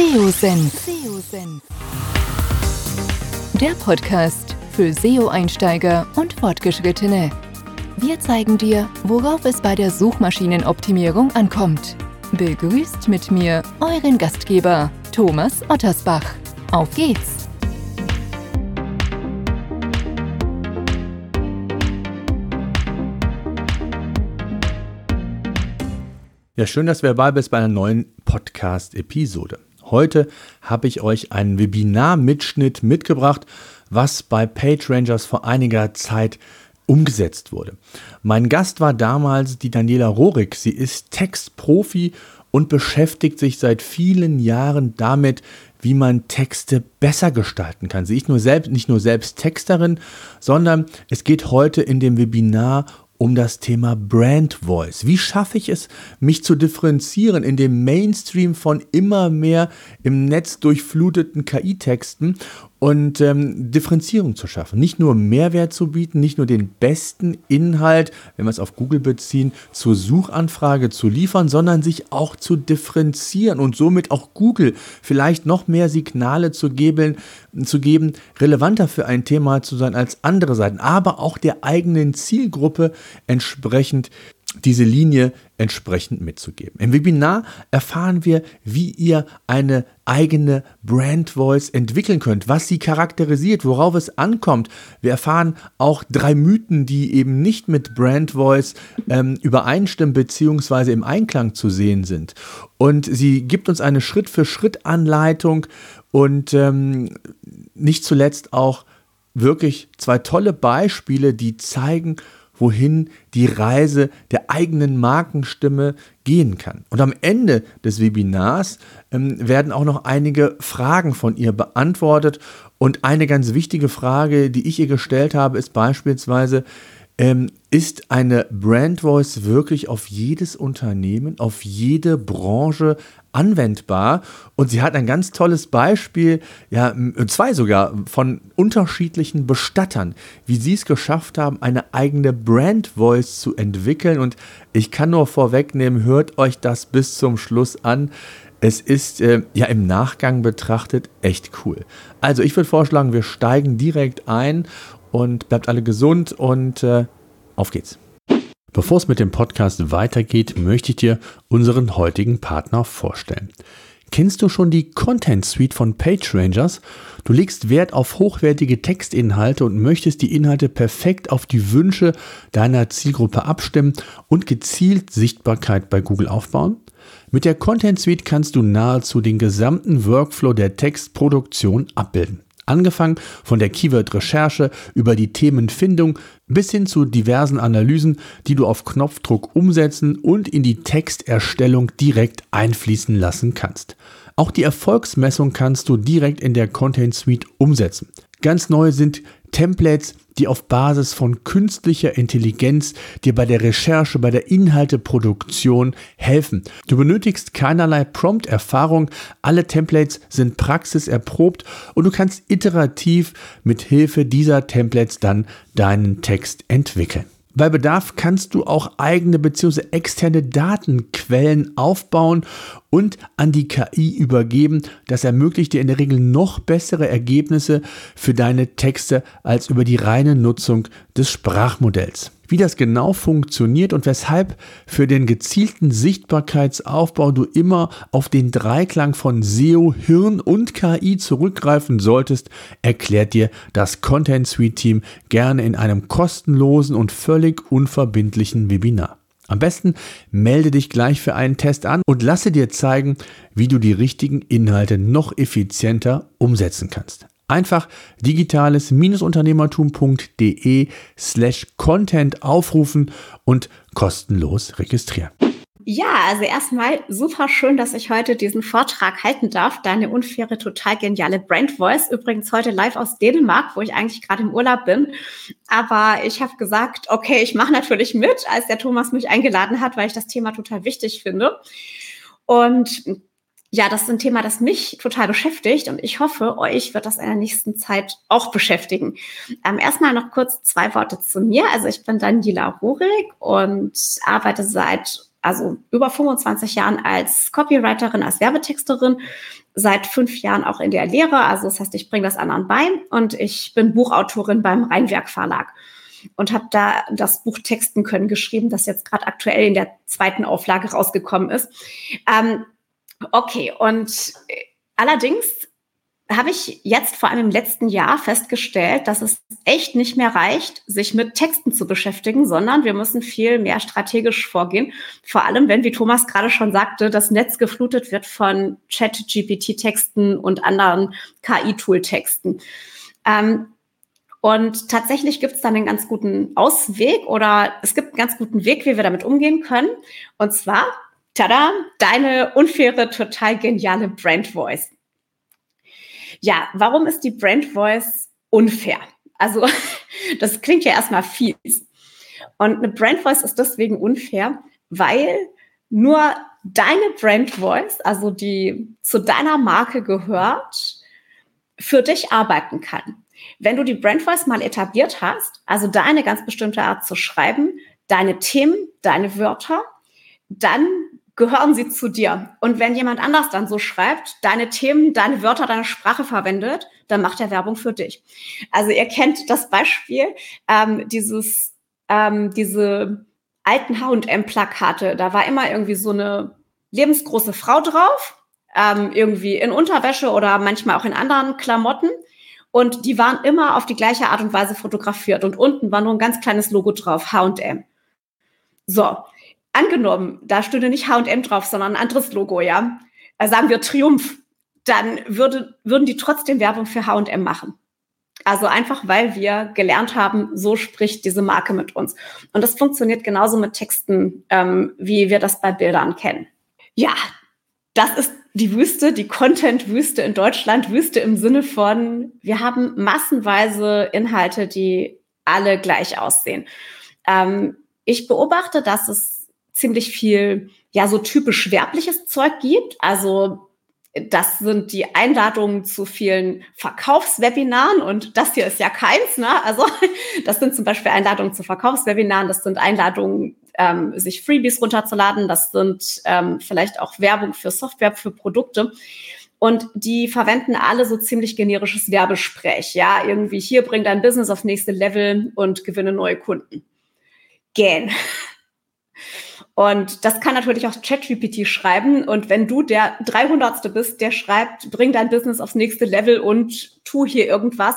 SEO-Senf. Der Podcast für SEO-Einsteiger und Fortgeschrittene. Wir zeigen dir, worauf es bei der Suchmaschinenoptimierung ankommt. Begrüßt mit mir euren Gastgeber Thomas Ottersbach. Auf geht's! Ja, schön, dass du dabei bist bei einer neuen Podcast-Episode. Heute habe ich euch einen Webinar-Mitschnitt mitgebracht, was bei PageRangers vor einiger Zeit umgesetzt wurde. Mein Gast war damals die Daniela Rorik. Sie ist Textprofi und beschäftigt sich seit vielen Jahren damit, wie man Texte besser gestalten kann. Sie ist nur selbst, nicht nur selbst Texterin, sondern es geht heute in dem Webinar um das Thema Brand Voice. Wie schaffe ich es, mich zu differenzieren in dem Mainstream von immer mehr im Netz durchfluteten KI-Texten und ähm, Differenzierung zu schaffen. Nicht nur Mehrwert zu bieten, nicht nur den besten Inhalt, wenn wir es auf Google beziehen, zur Suchanfrage zu liefern, sondern sich auch zu differenzieren und somit auch Google vielleicht noch mehr Signale zu geben, zu geben, relevanter für ein Thema zu sein als andere Seiten, aber auch der eigenen Zielgruppe entsprechend diese Linie entsprechend mitzugeben. Im Webinar erfahren wir, wie ihr eine eigene Brand Voice entwickeln könnt, was sie charakterisiert, worauf es ankommt. Wir erfahren auch drei Mythen, die eben nicht mit Brand Voice ähm, übereinstimmen bzw. im Einklang zu sehen sind. Und sie gibt uns eine Schritt-für-Schritt-Anleitung und ähm, nicht zuletzt auch wirklich zwei tolle Beispiele, die zeigen, wohin die Reise der eigenen Markenstimme gehen kann. Und am Ende des Webinars ähm, werden auch noch einige Fragen von ihr beantwortet. Und eine ganz wichtige Frage, die ich ihr gestellt habe, ist beispielsweise, ähm, ist eine Brand Voice wirklich auf jedes Unternehmen, auf jede Branche anwendbar? Und sie hat ein ganz tolles Beispiel, ja, zwei sogar, von unterschiedlichen Bestattern, wie sie es geschafft haben, eine eigene Brand Voice zu entwickeln. Und ich kann nur vorwegnehmen, hört euch das bis zum Schluss an. Es ist äh, ja im Nachgang betrachtet echt cool. Also ich würde vorschlagen, wir steigen direkt ein und bleibt alle gesund und äh, auf geht's. Bevor es mit dem Podcast weitergeht, möchte ich dir unseren heutigen Partner vorstellen. Kennst du schon die Content Suite von PageRangers? Du legst Wert auf hochwertige Textinhalte und möchtest die Inhalte perfekt auf die Wünsche deiner Zielgruppe abstimmen und gezielt Sichtbarkeit bei Google aufbauen? Mit der Content Suite kannst du nahezu den gesamten Workflow der Textproduktion abbilden. Angefangen von der Keyword-Recherche über die Themenfindung bis hin zu diversen Analysen, die du auf Knopfdruck umsetzen und in die Texterstellung direkt einfließen lassen kannst. Auch die Erfolgsmessung kannst du direkt in der Content Suite umsetzen. Ganz neu sind Templates, die auf Basis von künstlicher Intelligenz dir bei der Recherche, bei der Inhalteproduktion helfen. Du benötigst keinerlei Prompt-Erfahrung, alle Templates sind praxiserprobt und du kannst iterativ mit Hilfe dieser Templates dann deinen Text entwickeln. Bei Bedarf kannst du auch eigene bzw. externe Datenquellen aufbauen und an die KI übergeben. Das ermöglicht dir in der Regel noch bessere Ergebnisse für deine Texte als über die reine Nutzung des Sprachmodells wie das genau funktioniert und weshalb für den gezielten Sichtbarkeitsaufbau du immer auf den Dreiklang von SEO, Hirn und KI zurückgreifen solltest, erklärt dir das Content Suite Team gerne in einem kostenlosen und völlig unverbindlichen Webinar. Am besten melde dich gleich für einen Test an und lasse dir zeigen, wie du die richtigen Inhalte noch effizienter umsetzen kannst. Einfach digitales-unternehmertum.de slash Content aufrufen und kostenlos registrieren. Ja, also erstmal super schön, dass ich heute diesen Vortrag halten darf. Deine unfaire, total geniale Brand Voice. Übrigens heute live aus Dänemark, wo ich eigentlich gerade im Urlaub bin. Aber ich habe gesagt, okay, ich mache natürlich mit, als der Thomas mich eingeladen hat, weil ich das Thema total wichtig finde. Und ja, das ist ein Thema, das mich total beschäftigt und ich hoffe, euch wird das in der nächsten Zeit auch beschäftigen. Ähm, erstmal noch kurz zwei Worte zu mir. Also ich bin Daniela Rurik und arbeite seit also über 25 Jahren als Copywriterin, als Werbetexterin, seit fünf Jahren auch in der Lehre. Also das heißt, ich bringe das anderen bei und ich bin Buchautorin beim Rheinwerk Verlag und habe da das Buch Texten können geschrieben, das jetzt gerade aktuell in der zweiten Auflage rausgekommen ist. Ähm, okay, und äh, allerdings habe ich jetzt vor allem im letzten Jahr festgestellt, dass es echt nicht mehr reicht, sich mit Texten zu beschäftigen, sondern wir müssen viel mehr strategisch vorgehen. Vor allem, wenn, wie Thomas gerade schon sagte, das Netz geflutet wird von Chat-GPT-Texten und anderen KI-Tool-Texten. Ähm, und tatsächlich gibt es dann einen ganz guten Ausweg oder es gibt einen ganz guten Weg, wie wir damit umgehen können. Und zwar, tada, deine unfaire, total geniale Brand Voice. Ja, warum ist die Brand Voice unfair? Also, das klingt ja erstmal fies. Und eine Brand Voice ist deswegen unfair, weil nur deine Brand Voice, also die zu deiner Marke gehört, für dich arbeiten kann. Wenn du die Brand Voice mal etabliert hast, also deine ganz bestimmte Art zu schreiben, deine Themen, deine Wörter, dann gehören sie zu dir. Und wenn jemand anders dann so schreibt, deine Themen, deine Wörter, deine Sprache verwendet, dann macht er Werbung für dich. Also ihr kennt das Beispiel, ähm, dieses, ähm, diese alten H&M-Plakate, da war immer irgendwie so eine lebensgroße Frau drauf, ähm, irgendwie in Unterwäsche oder manchmal auch in anderen Klamotten. Und die waren immer auf die gleiche Art und Weise fotografiert. Und unten war nur ein ganz kleines Logo drauf, H&M. So, angenommen, da stünde nicht H&M drauf, sondern ein anderes Logo, ja, äh, sagen wir Triumph, dann würde, würden die trotzdem Werbung für H&M machen. Also einfach, weil wir gelernt haben, so spricht diese Marke mit uns. Und das funktioniert genauso mit Texten, ähm, wie wir das bei Bildern kennen. Ja, das ist die Wüste, die Content-Wüste in Deutschland. Wüste im Sinne von, wir haben massenweise Inhalte, die alle gleich aussehen. Ähm, ich beobachte, dass es ziemlich viel, ja, so typisch werbliches Zeug gibt. Also das sind die Einladungen zu vielen Verkaufswebinaren und das hier ist ja keins. Ne? Also das sind zum Beispiel Einladungen zu Verkaufswebinaren, das sind Einladungen, ähm, sich Freebies runterzuladen, das sind ähm, vielleicht auch Werbung für Software, für Produkte. Und die verwenden alle so ziemlich generisches Werbesprech. Ja, irgendwie hier bring dein Business auf nächste Level und gewinne neue Kunden. Gähn. Und das kann natürlich auch ChatGPT schreiben. Und wenn du der 300. bist, der schreibt, bring dein Business aufs nächste Level und tu hier irgendwas,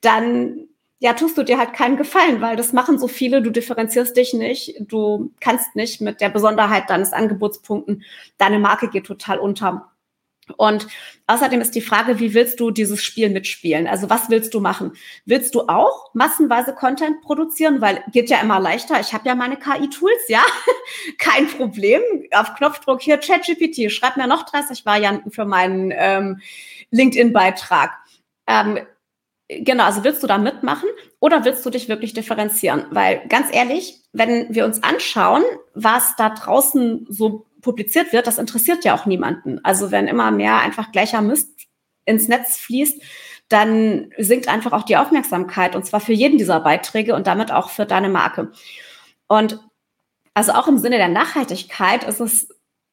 dann ja, tust du dir halt keinen Gefallen, weil das machen so viele, du differenzierst dich nicht, du kannst nicht mit der Besonderheit deines Angebotspunkten, deine Marke geht total unter. Und außerdem ist die Frage, wie willst du dieses Spiel mitspielen? Also was willst du machen? Willst du auch massenweise Content produzieren? Weil geht ja immer leichter. Ich habe ja meine KI-Tools, ja, kein Problem. Auf Knopfdruck hier ChatGPT, schreib mir noch 30 Varianten für meinen ähm, LinkedIn-Beitrag. Ähm, genau, also willst du da mitmachen oder willst du dich wirklich differenzieren? Weil ganz ehrlich, wenn wir uns anschauen, was da draußen so publiziert wird, das interessiert ja auch niemanden. Also wenn immer mehr einfach gleicher Mist ins Netz fließt, dann sinkt einfach auch die Aufmerksamkeit und zwar für jeden dieser Beiträge und damit auch für deine Marke. Und also auch im Sinne der Nachhaltigkeit ist es,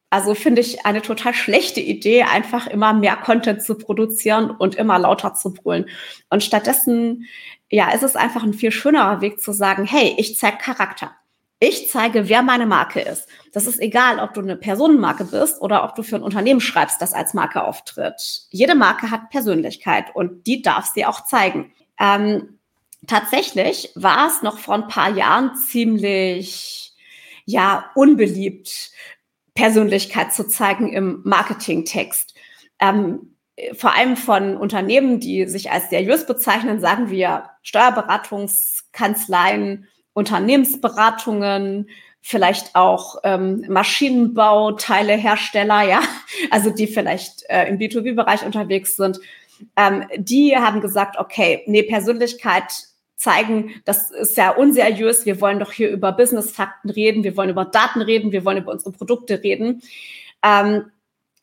also finde ich eine total schlechte Idee, einfach immer mehr Content zu produzieren und immer lauter zu brüllen. Und stattdessen, ja, ist es einfach ein viel schönerer Weg zu sagen, hey, ich zeige Charakter. Ich zeige, wer meine Marke ist. Das ist egal, ob du eine Personenmarke bist oder ob du für ein Unternehmen schreibst, das als Marke auftritt. Jede Marke hat Persönlichkeit und die darf sie auch zeigen. Ähm, tatsächlich war es noch vor ein paar Jahren ziemlich, ja, unbeliebt, Persönlichkeit zu zeigen im Marketingtext. Ähm, vor allem von Unternehmen, die sich als seriös bezeichnen, sagen wir Steuerberatungskanzleien, Unternehmensberatungen, vielleicht auch ähm, Maschinenbauteilehersteller, ja, also die vielleicht äh, im B2B-Bereich unterwegs sind, ähm, die haben gesagt, okay, nee, Persönlichkeit zeigen, das ist ja unseriös, wir wollen doch hier über Business-Fakten reden, wir wollen über Daten reden, wir wollen über unsere Produkte reden. Ähm,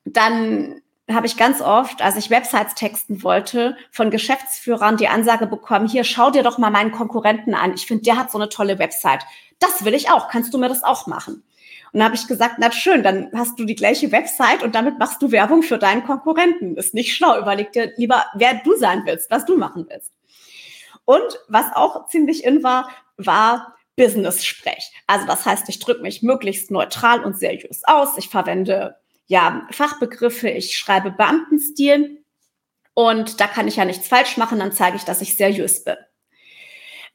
dann habe ich ganz oft, als ich Websites texten wollte, von Geschäftsführern die Ansage bekommen, hier, schau dir doch mal meinen Konkurrenten an. Ich finde, der hat so eine tolle Website. Das will ich auch. Kannst du mir das auch machen? Und da habe ich gesagt, na schön, dann hast du die gleiche Website und damit machst du Werbung für deinen Konkurrenten. Ist nicht schlau. Überleg dir lieber, wer du sein willst, was du machen willst. Und was auch ziemlich in war, war Business-Sprech. Also das heißt, ich drücke mich möglichst neutral und seriös aus. Ich verwende ja Fachbegriffe, ich schreibe Beamtenstil und da kann ich ja nichts falsch machen, dann zeige ich, dass ich seriös bin.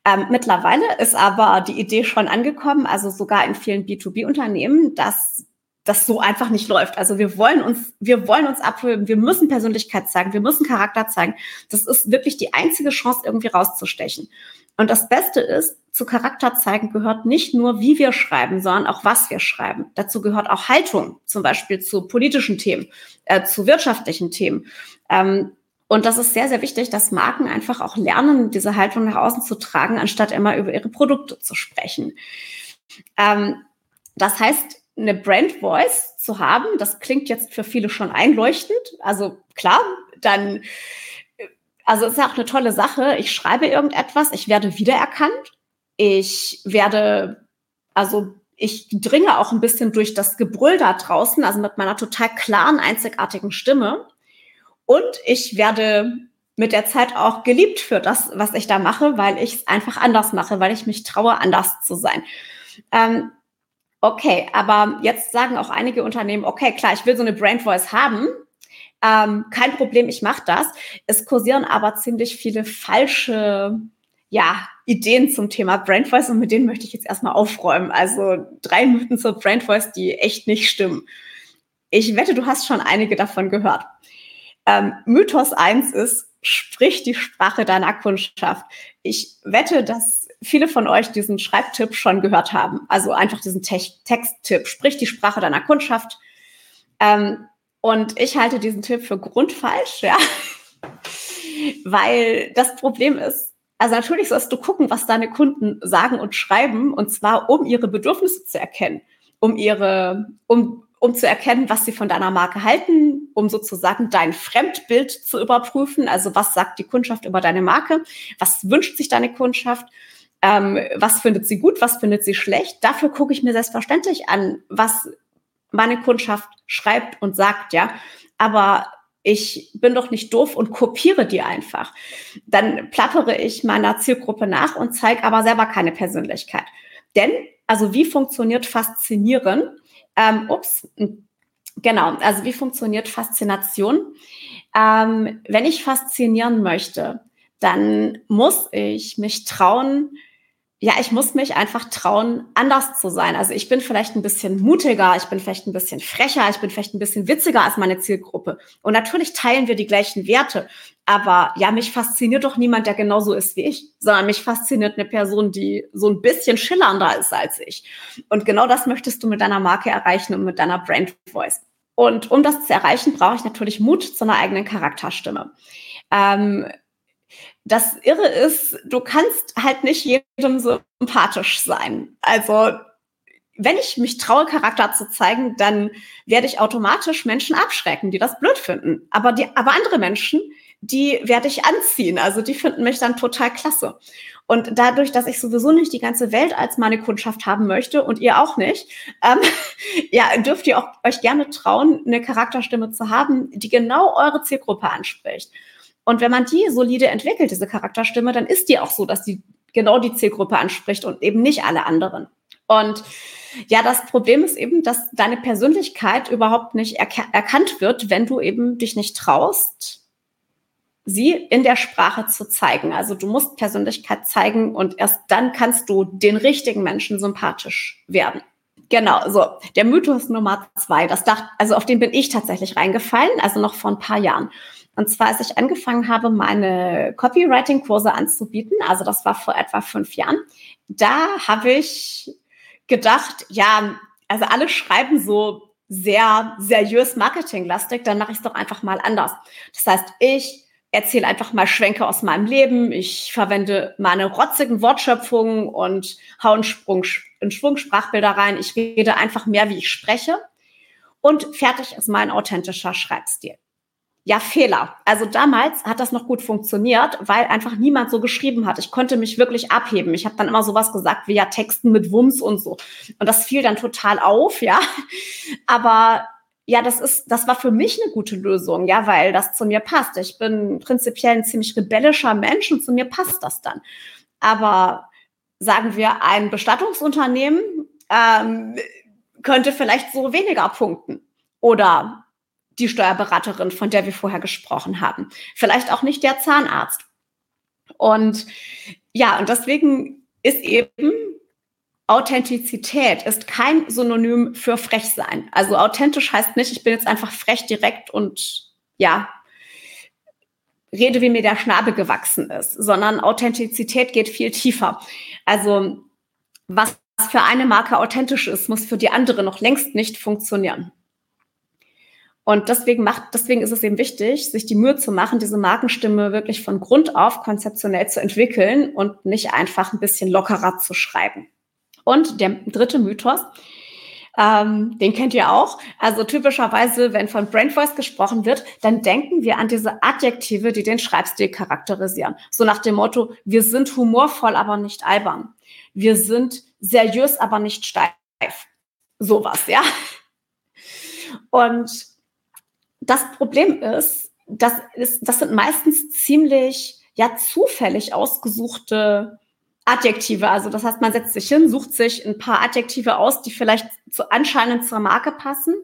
Ähm, mittlerweile ist aber die Idee schon angekommen, also sogar in vielen B2B-Unternehmen, dass das so einfach nicht läuft. Also wir wollen uns, wir wollen uns abheben, wir müssen Persönlichkeit zeigen, wir müssen Charakter zeigen. Das ist wirklich die einzige Chance, irgendwie rauszustechen. Und das Beste ist, zu Charakter zeigen gehört nicht nur, wie wir schreiben, sondern auch, was wir schreiben. Dazu gehört auch Haltung, zum Beispiel zu politischen Themen, äh, zu wirtschaftlichen Themen. Ähm, und das ist sehr, sehr wichtig, dass Marken einfach auch lernen, diese Haltung nach außen zu tragen, anstatt immer über ihre Produkte zu sprechen. Ähm, das heißt, eine Brand Voice zu haben, das klingt jetzt für viele schon einleuchtend. Also klar, dann, also ist ja auch eine tolle Sache. Ich schreibe irgendetwas, ich werde wiedererkannt. Ich werde, also ich dringe auch ein bisschen durch das Gebrüll da draußen, also mit meiner total klaren, einzigartigen Stimme. Und ich werde mit der Zeit auch geliebt für das, was ich da mache, weil ich es einfach anders mache, weil ich mich traue, anders zu sein. Ähm, okay, aber jetzt sagen auch einige Unternehmen, okay, klar, ich will so eine Brand Voice haben. Ähm, kein Problem, ich mache das. Es kursieren aber ziemlich viele falsche ja, Ideen zum Thema Brand Voice und mit denen möchte ich jetzt erstmal aufräumen. Also drei Mythen zur Brand Voice, die echt nicht stimmen. Ich wette, du hast schon einige davon gehört. Ähm, Mythos 1 ist, sprich die Sprache deiner Kundschaft. Ich wette, dass viele von euch diesen Schreibtipp schon gehört haben. Also einfach diesen Te Texttipp, sprich die Sprache deiner Kundschaft. Ähm, und ich halte diesen Tipp für grundfalsch, ja. Weil das Problem ist, also natürlich sollst du gucken, was deine Kunden sagen und schreiben, und zwar um ihre Bedürfnisse zu erkennen, um ihre, um um zu erkennen, was sie von deiner Marke halten, um sozusagen dein Fremdbild zu überprüfen. Also was sagt die Kundschaft über deine Marke? Was wünscht sich deine Kundschaft? Ähm, was findet sie gut? Was findet sie schlecht? Dafür gucke ich mir selbstverständlich an, was meine Kundschaft schreibt und sagt, ja. Aber ich bin doch nicht doof und kopiere die einfach. Dann plappere ich meiner Zielgruppe nach und zeige aber selber keine Persönlichkeit. Denn, also wie funktioniert Faszinieren? Ähm, ups, genau, also wie funktioniert Faszination? Ähm, wenn ich faszinieren möchte, dann muss ich mich trauen, ja, ich muss mich einfach trauen, anders zu sein. Also ich bin vielleicht ein bisschen mutiger, ich bin vielleicht ein bisschen frecher, ich bin vielleicht ein bisschen witziger als meine Zielgruppe. Und natürlich teilen wir die gleichen Werte. Aber ja, mich fasziniert doch niemand, der genauso ist wie ich, sondern mich fasziniert eine Person, die so ein bisschen schillernder ist als ich. Und genau das möchtest du mit deiner Marke erreichen und mit deiner Brand Voice. Und um das zu erreichen, brauche ich natürlich Mut zu einer eigenen Charakterstimme. Ähm, das Irre ist, du kannst halt nicht jedem sympathisch sein. Also, wenn ich mich traue, Charakter zu zeigen, dann werde ich automatisch Menschen abschrecken, die das blöd finden. Aber die, aber andere Menschen, die werde ich anziehen. Also, die finden mich dann total klasse. Und dadurch, dass ich sowieso nicht die ganze Welt als meine Kundschaft haben möchte und ihr auch nicht, ähm, ja, dürft ihr auch euch gerne trauen, eine Charakterstimme zu haben, die genau eure Zielgruppe anspricht. Und wenn man die solide entwickelt, diese Charakterstimme, dann ist die auch so, dass die genau die Zielgruppe anspricht und eben nicht alle anderen. Und ja, das Problem ist eben, dass deine Persönlichkeit überhaupt nicht erka erkannt wird, wenn du eben dich nicht traust, sie in der Sprache zu zeigen. Also du musst Persönlichkeit zeigen und erst dann kannst du den richtigen Menschen sympathisch werden. Genau, so der Mythos Nummer zwei, das dachte, also auf den bin ich tatsächlich reingefallen, also noch vor ein paar Jahren. Und zwar, als ich angefangen habe, meine Copywriting-Kurse anzubieten, also das war vor etwa fünf Jahren, da habe ich gedacht, ja, also alle schreiben so sehr seriös marketinglastig, dann mache ich es doch einfach mal anders. Das heißt, ich erzähle einfach mal Schwenke aus meinem Leben, ich verwende meine rotzigen Wortschöpfungen und hau einen, Sprung, einen Schwung Sprachbilder rein. Ich rede einfach mehr, wie ich spreche und fertig ist mein authentischer Schreibstil. Ja, Fehler. Also damals hat das noch gut funktioniert, weil einfach niemand so geschrieben hat. Ich konnte mich wirklich abheben. Ich habe dann immer sowas gesagt wie ja Texten mit Wumms und so. Und das fiel dann total auf, ja. Aber ja, das ist, das war für mich eine gute Lösung, ja, weil das zu mir passt. Ich bin prinzipiell ein ziemlich rebellischer Mensch und zu mir passt das dann. Aber sagen wir, ein Bestattungsunternehmen ähm, könnte vielleicht so weniger punkten. Oder die Steuerberaterin, von der wir vorher gesprochen haben. Vielleicht auch nicht der Zahnarzt. Und ja, und deswegen ist eben Authentizität ist kein Synonym für frech sein. Also authentisch heißt nicht, ich bin jetzt einfach frech direkt und ja, rede, wie mir der Schnabel gewachsen ist, sondern Authentizität geht viel tiefer. Also was für eine Marke authentisch ist, muss für die andere noch längst nicht funktionieren. Und deswegen macht, deswegen ist es eben wichtig, sich die Mühe zu machen, diese Markenstimme wirklich von Grund auf konzeptionell zu entwickeln und nicht einfach ein bisschen lockerer zu schreiben. Und der dritte Mythos, ähm, den kennt ihr auch. Also typischerweise, wenn von Brand Voice gesprochen wird, dann denken wir an diese Adjektive, die den Schreibstil charakterisieren. So nach dem Motto, wir sind humorvoll, aber nicht albern. Wir sind seriös, aber nicht steif. Sowas, ja. Und das Problem ist, das, ist, das sind meistens ziemlich ja zufällig ausgesuchte Adjektive. Also das heißt, man setzt sich hin, sucht sich ein paar Adjektive aus, die vielleicht zu, anscheinend zur Marke passen.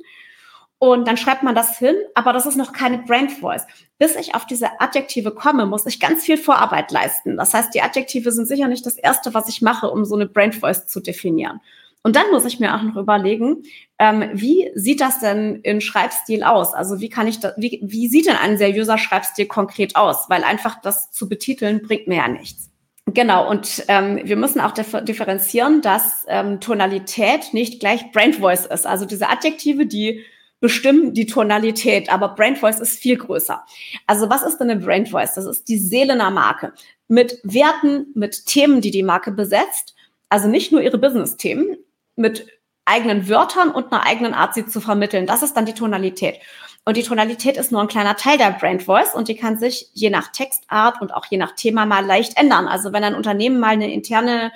Und dann schreibt man das hin, aber das ist noch keine Brand Voice. Bis ich auf diese Adjektive komme, muss ich ganz viel Vorarbeit leisten. Das heißt, die Adjektive sind sicher nicht das Erste, was ich mache, um so eine Brand Voice zu definieren. Und dann muss ich mir auch noch überlegen, ähm, wie sieht das denn in Schreibstil aus? Also wie kann ich da, wie, wie sieht denn ein seriöser Schreibstil konkret aus? Weil einfach das zu betiteln bringt mir ja nichts. Genau, und ähm, wir müssen auch differenzieren, dass ähm, Tonalität nicht gleich Brand Voice ist. Also diese Adjektive, die bestimmen die Tonalität, aber Brand Voice ist viel größer. Also was ist denn eine Brand Voice? Das ist die Seele einer Marke mit Werten, mit Themen, die die Marke besetzt. Also nicht nur ihre Business-Themen, mit eigenen Wörtern und einer eigenen Art, sie zu vermitteln. Das ist dann die Tonalität. Und die Tonalität ist nur ein kleiner Teil der Brand Voice und die kann sich je nach Textart und auch je nach Thema mal leicht ändern. Also wenn ein Unternehmen mal eine interne,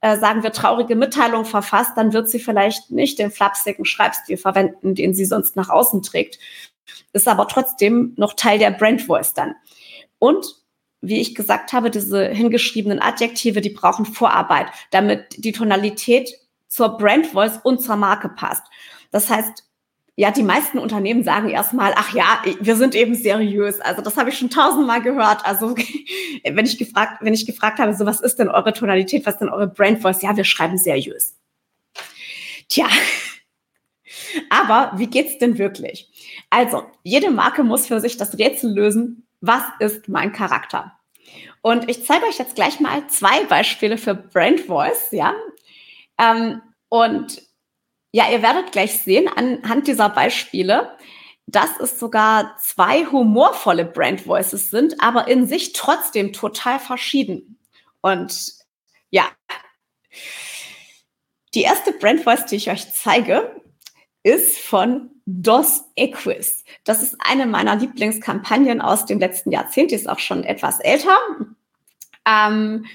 äh, sagen wir, traurige Mitteilung verfasst, dann wird sie vielleicht nicht den flapsigen Schreibstil verwenden, den sie sonst nach außen trägt. Ist aber trotzdem noch Teil der Brand Voice dann. Und wie ich gesagt habe, diese hingeschriebenen Adjektive, die brauchen Vorarbeit, damit die Tonalität zur Brand Voice und zur Marke passt. Das heißt, ja, die meisten Unternehmen sagen erstmal, ach ja, wir sind eben seriös. Also das habe ich schon tausendmal gehört. Also wenn ich gefragt, wenn ich gefragt habe, so was ist denn eure Tonalität, was ist denn eure Brand Voice? Ja, wir schreiben seriös. Tja, aber wie geht's denn wirklich? Also, jede Marke muss für sich das Rätsel lösen, was ist mein Charakter? Und ich zeige euch jetzt gleich mal zwei Beispiele für Brand Voice, ja, ähm, und ja, ihr werdet gleich sehen anhand dieser Beispiele, dass es sogar zwei humorvolle Brand Voices sind, aber in sich trotzdem total verschieden. Und ja, die erste Brand Voice, die ich euch zeige, ist von Dos Equis. Das ist eine meiner Lieblingskampagnen aus dem letzten Jahrzehnt. Die ist auch schon etwas älter. Ähm,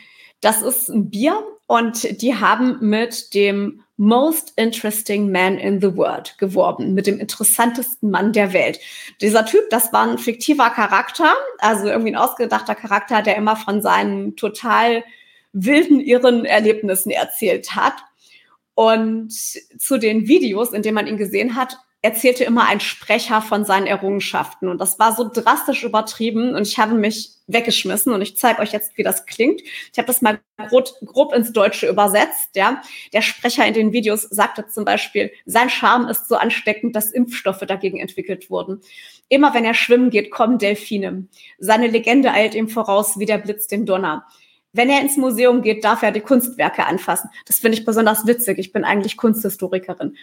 das ist ein Bier und die haben mit dem Most Interesting Man in the World geworben, mit dem interessantesten Mann der Welt. Dieser Typ, das war ein fiktiver Charakter, also irgendwie ein ausgedachter Charakter, der immer von seinen total wilden, irren Erlebnissen erzählt hat. Und zu den Videos, in denen man ihn gesehen hat, erzählte immer ein Sprecher von seinen Errungenschaften. Und das war so drastisch übertrieben und ich habe mich weggeschmissen und ich zeige euch jetzt, wie das klingt. Ich habe das mal grob, grob, ins Deutsche übersetzt. Ja, Der Sprecher in den Videos sagte zum Beispiel, sein Charme ist so ansteckend, dass Impfstoffe dagegen entwickelt wurden. Immer wenn er schwimmen geht, kommen Delfine. Seine Legende eilt ihm voraus wie der Blitz dem Donner. Wenn er ins Museum geht, darf er die Kunstwerke anfassen. Das finde ich besonders witzig. Ich bin eigentlich Kunsthistorikerin.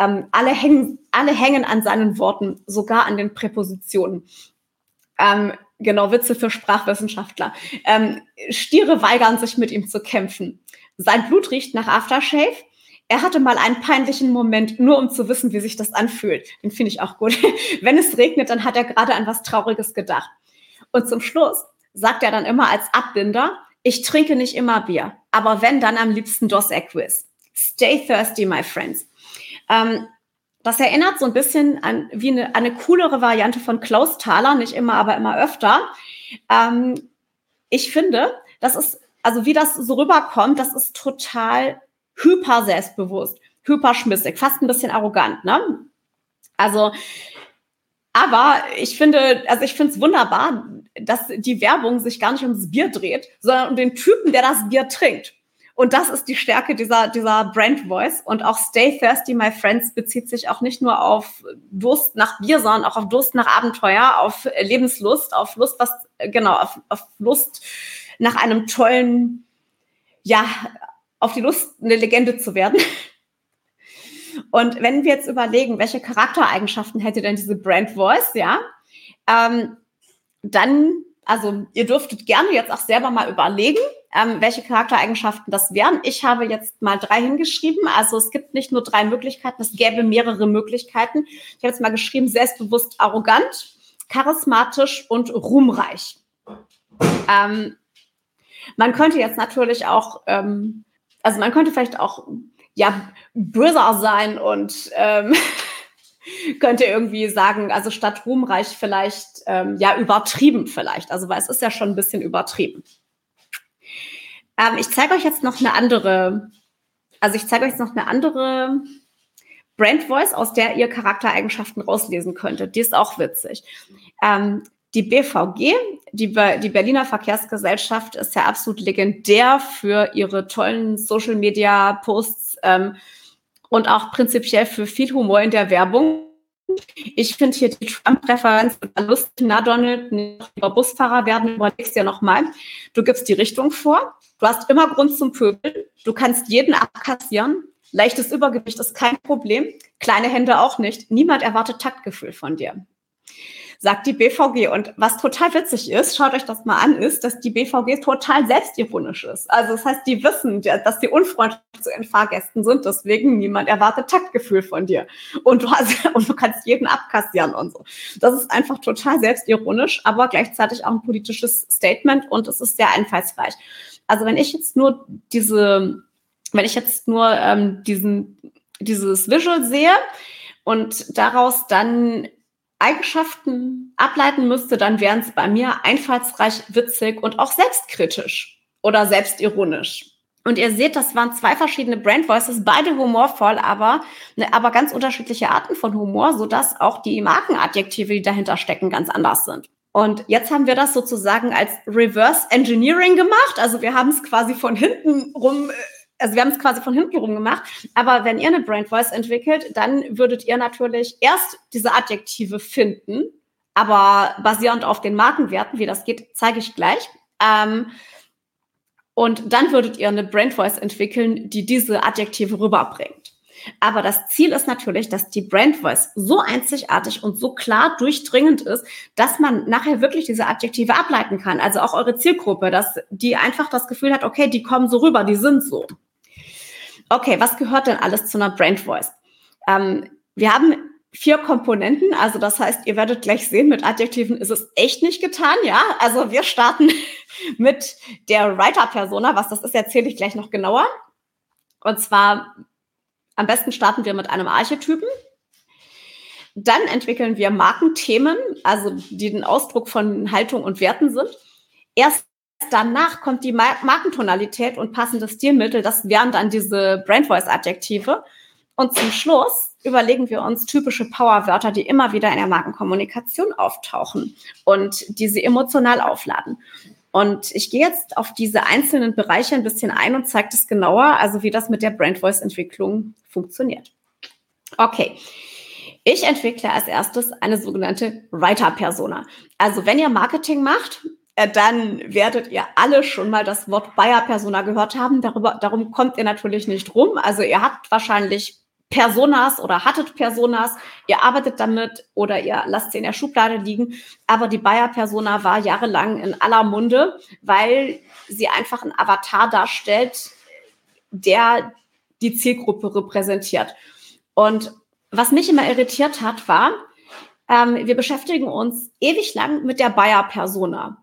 Ähm, alle, hängen, alle hängen an seinen Worten, sogar an den Präpositionen. Ähm, genau, Witze für Sprachwissenschaftler. Ähm, Stiere weigern sich mit ihm zu kämpfen. Sein Blut riecht nach Aftershave. er hatte mal einen peinlichen Moment, nur um zu wissen, wie sich das anfühlt. Den finde ich auch gut. Wenn es regnet, dann hat er gerade an was Trauriges gedacht. Und zum Schluss sagt er dann immer als Abbinder, ich trinke nicht immer Bier, aber wenn, dann am liebsten Dos Equis. Stay thirsty, my friends. Ähm, das erinnert so ein bisschen an wie eine, eine coolere Variante von Klaus Thaler, nicht immer, aber immer öfter. Ähm, ich finde, das ist, also wie das so rüberkommt, das ist total hyper selbstbewusst, hyper schmissig, fast ein bisschen arrogant, ne? Also, aber ich finde, also ich finde es wunderbar, dass die Werbung sich gar nicht ums Bier dreht, sondern um den Typen, der das Bier trinkt. Und das ist die Stärke dieser, dieser Brand Voice. Und auch Stay Thirsty, My Friends bezieht sich auch nicht nur auf Durst nach Bier, sondern auch auf Durst nach Abenteuer, auf Lebenslust, auf Lust, was, genau, auf, auf Lust nach einem tollen, ja, auf die Lust, eine Legende zu werden. Und wenn wir jetzt überlegen, welche Charaktereigenschaften hätte denn diese Brand Voice, ja, ähm, dann, also ihr dürftet gerne jetzt auch selber mal überlegen, ähm, welche Charaktereigenschaften das wären. Ich habe jetzt mal drei hingeschrieben. Also es gibt nicht nur drei Möglichkeiten, es gäbe mehrere Möglichkeiten. Ich habe jetzt mal geschrieben, selbstbewusst, arrogant, charismatisch und ruhmreich. Ähm, man könnte jetzt natürlich auch, ähm, also man könnte vielleicht auch ja böser sein und ähm, könnte irgendwie sagen, also statt ruhmreich vielleicht ähm, ja übertrieben vielleicht. Also weil es ist ja schon ein bisschen übertrieben. Ähm, ich zeige euch jetzt noch eine andere, also ich zeige euch jetzt noch eine andere Brand Voice, aus der ihr Charaktereigenschaften rauslesen könntet. Die ist auch witzig. Ähm, die BVG, die, die Berliner Verkehrsgesellschaft, ist ja absolut legendär für ihre tollen Social Media Posts ähm, und auch prinzipiell für viel Humor in der Werbung. Ich finde hier die Trump-Referenz lustig. Na, Donald, über Busfahrer werden, überlegst dir nochmal. Du gibst die Richtung vor. Du hast immer Grund zum Pöbeln. Du kannst jeden abkassieren. Leichtes Übergewicht ist kein Problem. Kleine Hände auch nicht. Niemand erwartet Taktgefühl von dir sagt die BVG. Und was total witzig ist, schaut euch das mal an, ist, dass die BVG total selbstironisch ist. Also das heißt, die wissen, dass die unfreundlich zu ihren Fahrgästen sind, deswegen niemand erwartet Taktgefühl von dir. Und du, hast, und du kannst jeden abkassieren und so. Das ist einfach total selbstironisch, aber gleichzeitig auch ein politisches Statement und es ist sehr einfallsreich. Also wenn ich jetzt nur diese, wenn ich jetzt nur ähm, diesen, dieses Visual sehe und daraus dann Eigenschaften ableiten müsste, dann wären es bei mir einfallsreich, witzig und auch selbstkritisch oder selbstironisch. Und ihr seht, das waren zwei verschiedene Brand Voices, beide humorvoll, aber, ne, aber ganz unterschiedliche Arten von Humor, sodass auch die Markenadjektive, die dahinter stecken, ganz anders sind. Und jetzt haben wir das sozusagen als Reverse Engineering gemacht. Also wir haben es quasi von hinten rum äh, also wir haben es quasi von hinten rum gemacht, aber wenn ihr eine Brand Voice entwickelt, dann würdet ihr natürlich erst diese Adjektive finden, aber basierend auf den Markenwerten, wie das geht, zeige ich gleich. Ähm, und dann würdet ihr eine Brand Voice entwickeln, die diese Adjektive rüberbringt. Aber das Ziel ist natürlich, dass die Brand Voice so einzigartig und so klar durchdringend ist, dass man nachher wirklich diese Adjektive ableiten kann. Also auch eure Zielgruppe, dass die einfach das Gefühl hat, okay, die kommen so rüber, die sind so. Okay, was gehört denn alles zu einer Brand Voice? Ähm, wir haben vier Komponenten, also das heißt, ihr werdet gleich sehen, mit Adjektiven ist es echt nicht getan, ja. Also wir starten mit der Writer-Persona, was das ist, erzähle ich gleich noch genauer. Und zwar am besten starten wir mit einem Archetypen. Dann entwickeln wir Markenthemen, also die den Ausdruck von Haltung und Werten sind. Erst danach kommt die Markentonalität und passende Stilmittel. Das wären dann diese Brand Voice Adjektive. Und zum Schluss überlegen wir uns typische Powerwörter, die immer wieder in der Markenkommunikation auftauchen und die sie emotional aufladen. Und ich gehe jetzt auf diese einzelnen Bereiche ein bisschen ein und zeige das genauer, also wie das mit der Brand Voice Entwicklung funktioniert. Okay. Ich entwickle als erstes eine sogenannte Writer-Persona. Also wenn ihr Marketing macht, dann werdet ihr alle schon mal das Wort Buyer-Persona gehört haben. Darüber, darum kommt ihr natürlich nicht rum. Also ihr habt wahrscheinlich Personas oder hattet Personas, ihr arbeitet damit oder ihr lasst sie in der Schublade liegen. Aber die Buyer-Persona war jahrelang in aller Munde, weil sie einfach einen Avatar darstellt, der die Zielgruppe repräsentiert. Und was mich immer irritiert hat, war, ähm, wir beschäftigen uns ewig lang mit der Buyer-Persona.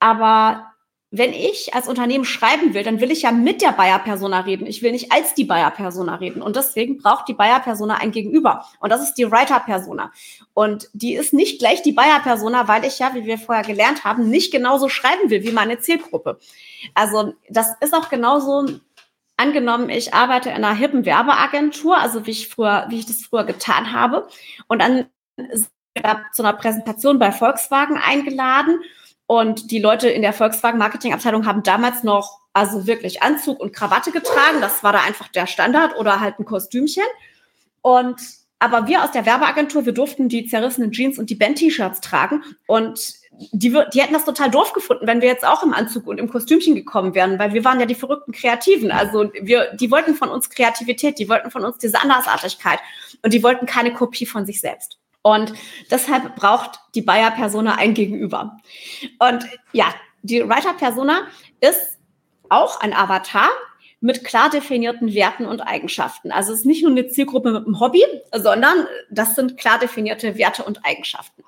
Aber wenn ich als Unternehmen schreiben will, dann will ich ja mit der Buyer-Persona reden. Ich will nicht als die Buyer-Persona reden. Und deswegen braucht die Buyer-Persona ein Gegenüber. Und das ist die Writer-Persona. Und die ist nicht gleich die Buyer-Persona, weil ich ja, wie wir vorher gelernt haben, nicht genauso schreiben will wie meine Zielgruppe. Also das ist auch genauso angenommen, ich arbeite in einer hippen Werbeagentur, also wie ich früher, wie ich das früher getan habe. Und dann zu einer Präsentation bei Volkswagen eingeladen und die Leute in der Volkswagen Marketingabteilung haben damals noch also wirklich Anzug und Krawatte getragen. Das war da einfach der Standard oder halt ein Kostümchen. Und aber wir aus der Werbeagentur, wir durften die zerrissenen Jeans und die Band-T-Shirts tragen. Und die, die hätten das total doof gefunden, wenn wir jetzt auch im Anzug und im Kostümchen gekommen wären, weil wir waren ja die verrückten Kreativen. Also wir, die wollten von uns Kreativität, die wollten von uns diese Andersartigkeit und die wollten keine Kopie von sich selbst. Und deshalb braucht die Buyer-Persona ein Gegenüber. Und ja, die Writer-Persona ist auch ein Avatar mit klar definierten Werten und Eigenschaften. Also es ist nicht nur eine Zielgruppe mit einem Hobby, sondern das sind klar definierte Werte und Eigenschaften.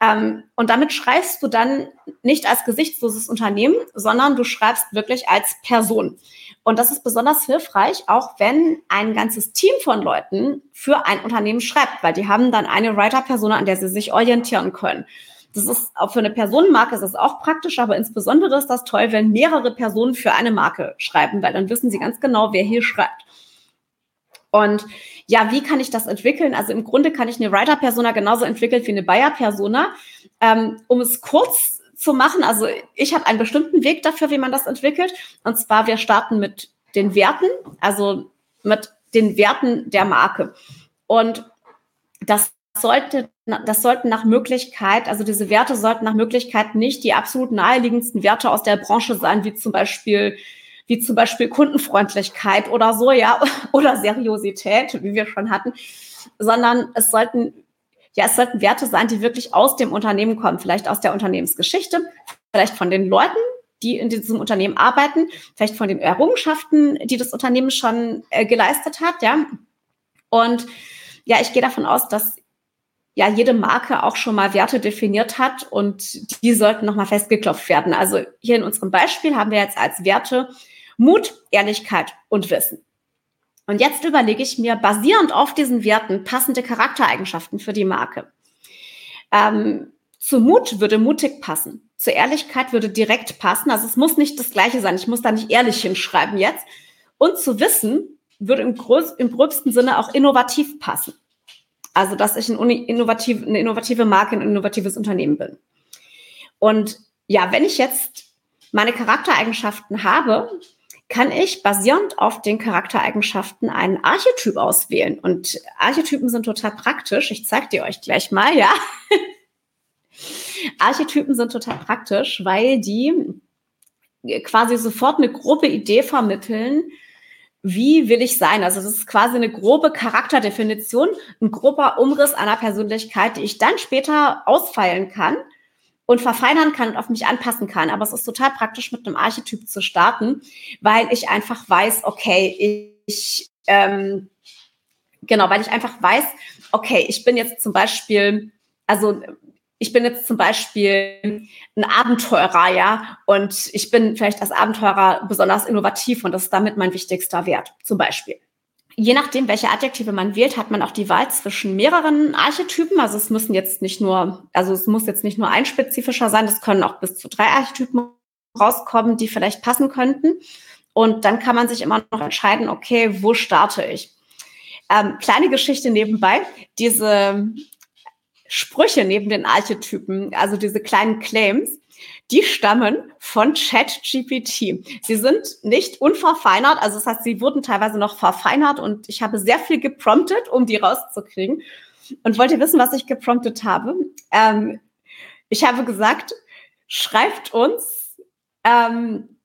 Ähm, und damit schreibst du dann nicht als gesichtsloses Unternehmen, sondern du schreibst wirklich als Person. Und das ist besonders hilfreich, auch wenn ein ganzes Team von Leuten für ein Unternehmen schreibt, weil die haben dann eine Writer-Persona, an der sie sich orientieren können. Das ist auch für eine Personenmarke ist das auch praktisch, aber insbesondere ist das toll, wenn mehrere Personen für eine Marke schreiben, weil dann wissen sie ganz genau, wer hier schreibt. Und ja, wie kann ich das entwickeln? Also im Grunde kann ich eine Writer-Persona genauso entwickeln wie eine Buyer-Persona. Ähm, um es kurz zu machen, also ich habe einen bestimmten Weg dafür, wie man das entwickelt. Und zwar, wir starten mit den Werten, also mit den Werten der Marke. Und das sollte, das sollten nach Möglichkeit, also diese Werte sollten nach Möglichkeit nicht die absolut naheliegendsten Werte aus der Branche sein, wie zum Beispiel wie zum Beispiel Kundenfreundlichkeit oder so, ja, oder Seriosität, wie wir schon hatten, sondern es sollten ja, es sollten Werte sein, die wirklich aus dem Unternehmen kommen, vielleicht aus der Unternehmensgeschichte, vielleicht von den Leuten, die in diesem Unternehmen arbeiten, vielleicht von den Errungenschaften, die das Unternehmen schon äh, geleistet hat, ja. Und ja, ich gehe davon aus, dass ja jede Marke auch schon mal Werte definiert hat und die sollten nochmal festgeklopft werden. Also hier in unserem Beispiel haben wir jetzt als Werte Mut, Ehrlichkeit und Wissen. Und jetzt überlege ich mir, basierend auf diesen Werten, passende Charaktereigenschaften für die Marke. Ähm, zu Mut würde mutig passen. Zur Ehrlichkeit würde direkt passen. Also es muss nicht das Gleiche sein. Ich muss da nicht ehrlich hinschreiben jetzt. Und zu Wissen würde im, groß, im gröbsten Sinne auch innovativ passen. Also, dass ich ein innovativ, eine innovative Marke, ein innovatives Unternehmen bin. Und ja, wenn ich jetzt meine Charaktereigenschaften habe, kann ich basierend auf den Charaktereigenschaften einen Archetyp auswählen. Und Archetypen sind total praktisch. Ich zeige dir euch gleich mal, ja. Archetypen sind total praktisch, weil die quasi sofort eine grobe Idee vermitteln, wie will ich sein? Also das ist quasi eine grobe Charakterdefinition, ein grober Umriss einer Persönlichkeit, die ich dann später ausfeilen kann und verfeinern kann und auf mich anpassen kann. Aber es ist total praktisch, mit einem Archetyp zu starten, weil ich einfach weiß, okay, ich, ähm, genau, weil ich einfach weiß, okay, ich bin jetzt zum Beispiel, also ich bin jetzt zum Beispiel ein Abenteurer, ja, und ich bin vielleicht als Abenteurer besonders innovativ und das ist damit mein wichtigster Wert, zum Beispiel je nachdem, welche Adjektive man wählt, hat man auch die Wahl zwischen mehreren Archetypen. Also es müssen jetzt nicht nur, also es muss jetzt nicht nur ein spezifischer sein, es können auch bis zu drei Archetypen rauskommen, die vielleicht passen könnten. Und dann kann man sich immer noch entscheiden, okay, wo starte ich? Ähm, kleine Geschichte nebenbei, diese Sprüche neben den Archetypen, also diese kleinen Claims, die stammen von ChatGPT. Sie sind nicht unverfeinert, also das heißt, sie wurden teilweise noch verfeinert und ich habe sehr viel gepromptet, um die rauszukriegen. Und wollt ihr wissen, was ich gepromptet habe? Ähm, ich habe gesagt, schreibt uns, ähm,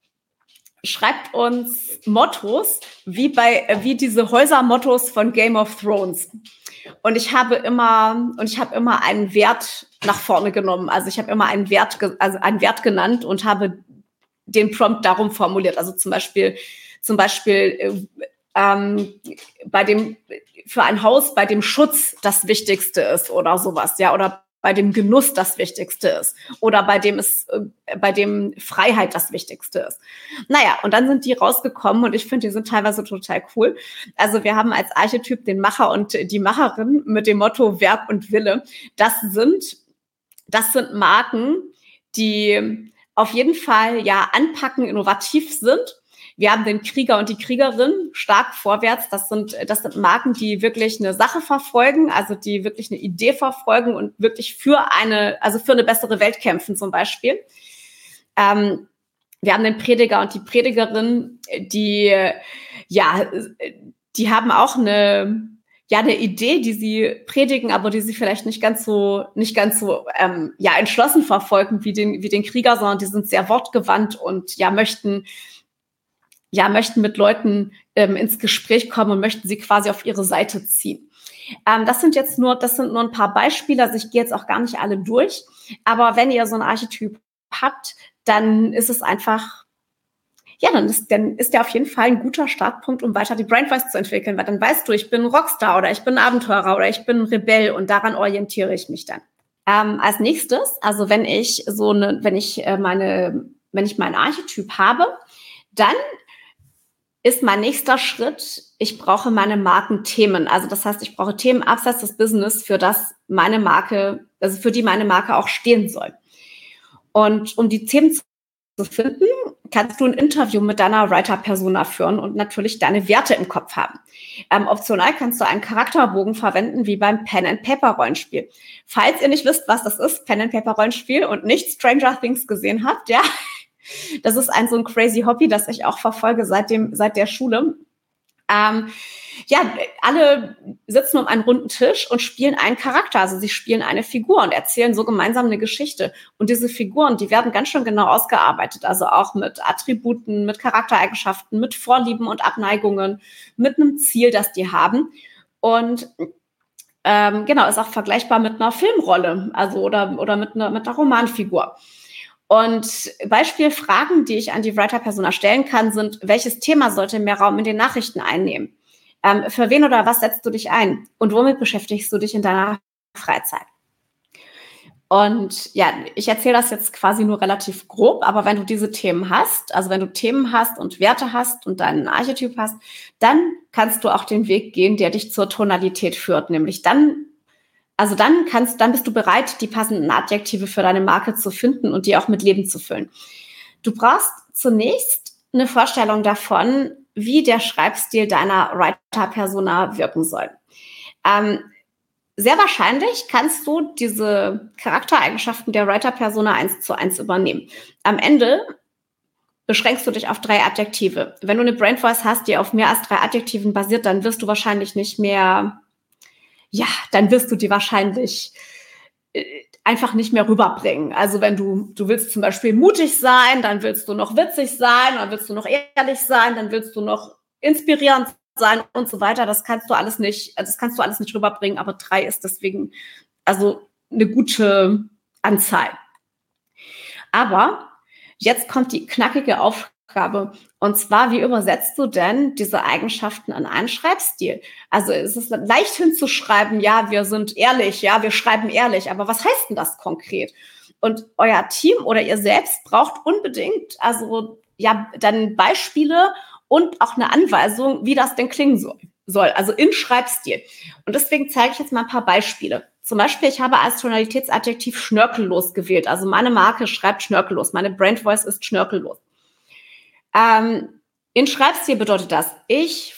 schreibt uns Mottos, wie bei, wie diese Häusermottos von Game of Thrones. Und ich habe immer, und ich habe immer einen Wert nach vorne genommen. Also ich habe immer einen Wert, also einen Wert genannt und habe den Prompt darum formuliert. Also zum Beispiel, zum Beispiel, äh, ähm, bei dem für ein Haus bei dem Schutz das Wichtigste ist oder sowas, ja, oder bei dem Genuss das Wichtigste ist oder bei dem es äh, bei dem Freiheit das Wichtigste ist. Naja, und dann sind die rausgekommen und ich finde, die sind teilweise total cool. Also wir haben als Archetyp den Macher und die Macherin mit dem Motto Werk und Wille. Das sind das sind Marken, die auf jeden Fall ja anpacken, innovativ sind wir haben den Krieger und die Kriegerin stark vorwärts. Das sind, das sind Marken, die wirklich eine Sache verfolgen, also die wirklich eine Idee verfolgen und wirklich für eine, also für eine bessere Welt kämpfen zum Beispiel. Ähm, wir haben den Prediger und die Predigerin, die, ja, die haben auch eine, ja, eine Idee, die sie predigen, aber die sie vielleicht nicht ganz so, nicht ganz so, ähm, ja, entschlossen verfolgen wie den, wie den Krieger, sondern die sind sehr wortgewandt und ja, möchten ja, möchten mit Leuten ähm, ins Gespräch kommen und möchten sie quasi auf ihre Seite ziehen. Ähm, das sind jetzt nur, das sind nur ein paar Beispiele, also ich gehe jetzt auch gar nicht alle durch. Aber wenn ihr so ein Archetyp habt, dann ist es einfach, ja, dann ist, dann ist der auf jeden Fall ein guter Startpunkt, um weiter die Brain Voice zu entwickeln, weil dann weißt du, ich bin Rockstar oder ich bin Abenteurer oder ich bin Rebell und daran orientiere ich mich dann. Ähm, als nächstes, also wenn ich so eine, wenn ich äh, meine, wenn ich meinen Archetyp habe, dann ist mein nächster Schritt, ich brauche meine Markenthemen. Also das heißt, ich brauche Themen abseits des Business, für das meine Marke, also für die meine Marke auch stehen soll. Und um die Themen zu finden, kannst du ein Interview mit deiner Writer-Persona führen und natürlich deine Werte im Kopf haben. Ähm, optional kannst du einen Charakterbogen verwenden, wie beim Pen-and-Paper-Rollenspiel. Falls ihr nicht wisst, was das ist, Pen-and-Paper-Rollenspiel und nicht Stranger Things gesehen habt, ja, das ist ein so ein crazy Hobby, das ich auch verfolge seit dem, seit der Schule. Ähm, ja, alle sitzen um einen runden Tisch und spielen einen Charakter. Also sie spielen eine Figur und erzählen so gemeinsam eine Geschichte. Und diese Figuren, die werden ganz schön genau ausgearbeitet. Also auch mit Attributen, mit Charaktereigenschaften, mit Vorlieben und Abneigungen, mit einem Ziel, das die haben. Und ähm, genau, ist auch vergleichbar mit einer Filmrolle, also oder, oder mit einer, mit einer Romanfigur. Und Beispielfragen, die ich an die Writer-Persona stellen kann, sind, welches Thema sollte mehr Raum in den Nachrichten einnehmen? Ähm, für wen oder was setzt du dich ein? Und womit beschäftigst du dich in deiner Freizeit? Und ja, ich erzähle das jetzt quasi nur relativ grob, aber wenn du diese Themen hast, also wenn du Themen hast und Werte hast und deinen Archetyp hast, dann kannst du auch den Weg gehen, der dich zur Tonalität führt. Nämlich dann also dann kannst, dann bist du bereit, die passenden Adjektive für deine Marke zu finden und die auch mit Leben zu füllen. Du brauchst zunächst eine Vorstellung davon, wie der Schreibstil deiner Writer-Persona wirken soll. Ähm, sehr wahrscheinlich kannst du diese Charaktereigenschaften der Writer-Persona eins zu eins übernehmen. Am Ende beschränkst du dich auf drei Adjektive. Wenn du eine Brain Voice hast, die auf mehr als drei Adjektiven basiert, dann wirst du wahrscheinlich nicht mehr ja, dann wirst du die wahrscheinlich äh, einfach nicht mehr rüberbringen. Also wenn du, du willst zum Beispiel mutig sein, dann willst du noch witzig sein, dann willst du noch ehrlich sein, dann willst du noch inspirierend sein und so weiter. Das kannst du alles nicht, also das kannst du alles nicht rüberbringen, aber drei ist deswegen also eine gute Anzahl. Aber jetzt kommt die knackige Aufgabe. Und zwar, wie übersetzt du denn diese Eigenschaften in einen Schreibstil? Also es ist leicht hinzuschreiben, ja, wir sind ehrlich, ja, wir schreiben ehrlich, aber was heißt denn das konkret? Und euer Team oder ihr selbst braucht unbedingt, also ja, dann Beispiele und auch eine Anweisung, wie das denn klingen soll, soll also in Schreibstil. Und deswegen zeige ich jetzt mal ein paar Beispiele. Zum Beispiel, ich habe als Tonalitätsadjektiv schnörkellos gewählt. Also meine Marke schreibt schnörkellos. Meine Brand Voice ist schnörkellos. Ähm, in Schreibstil bedeutet das, ich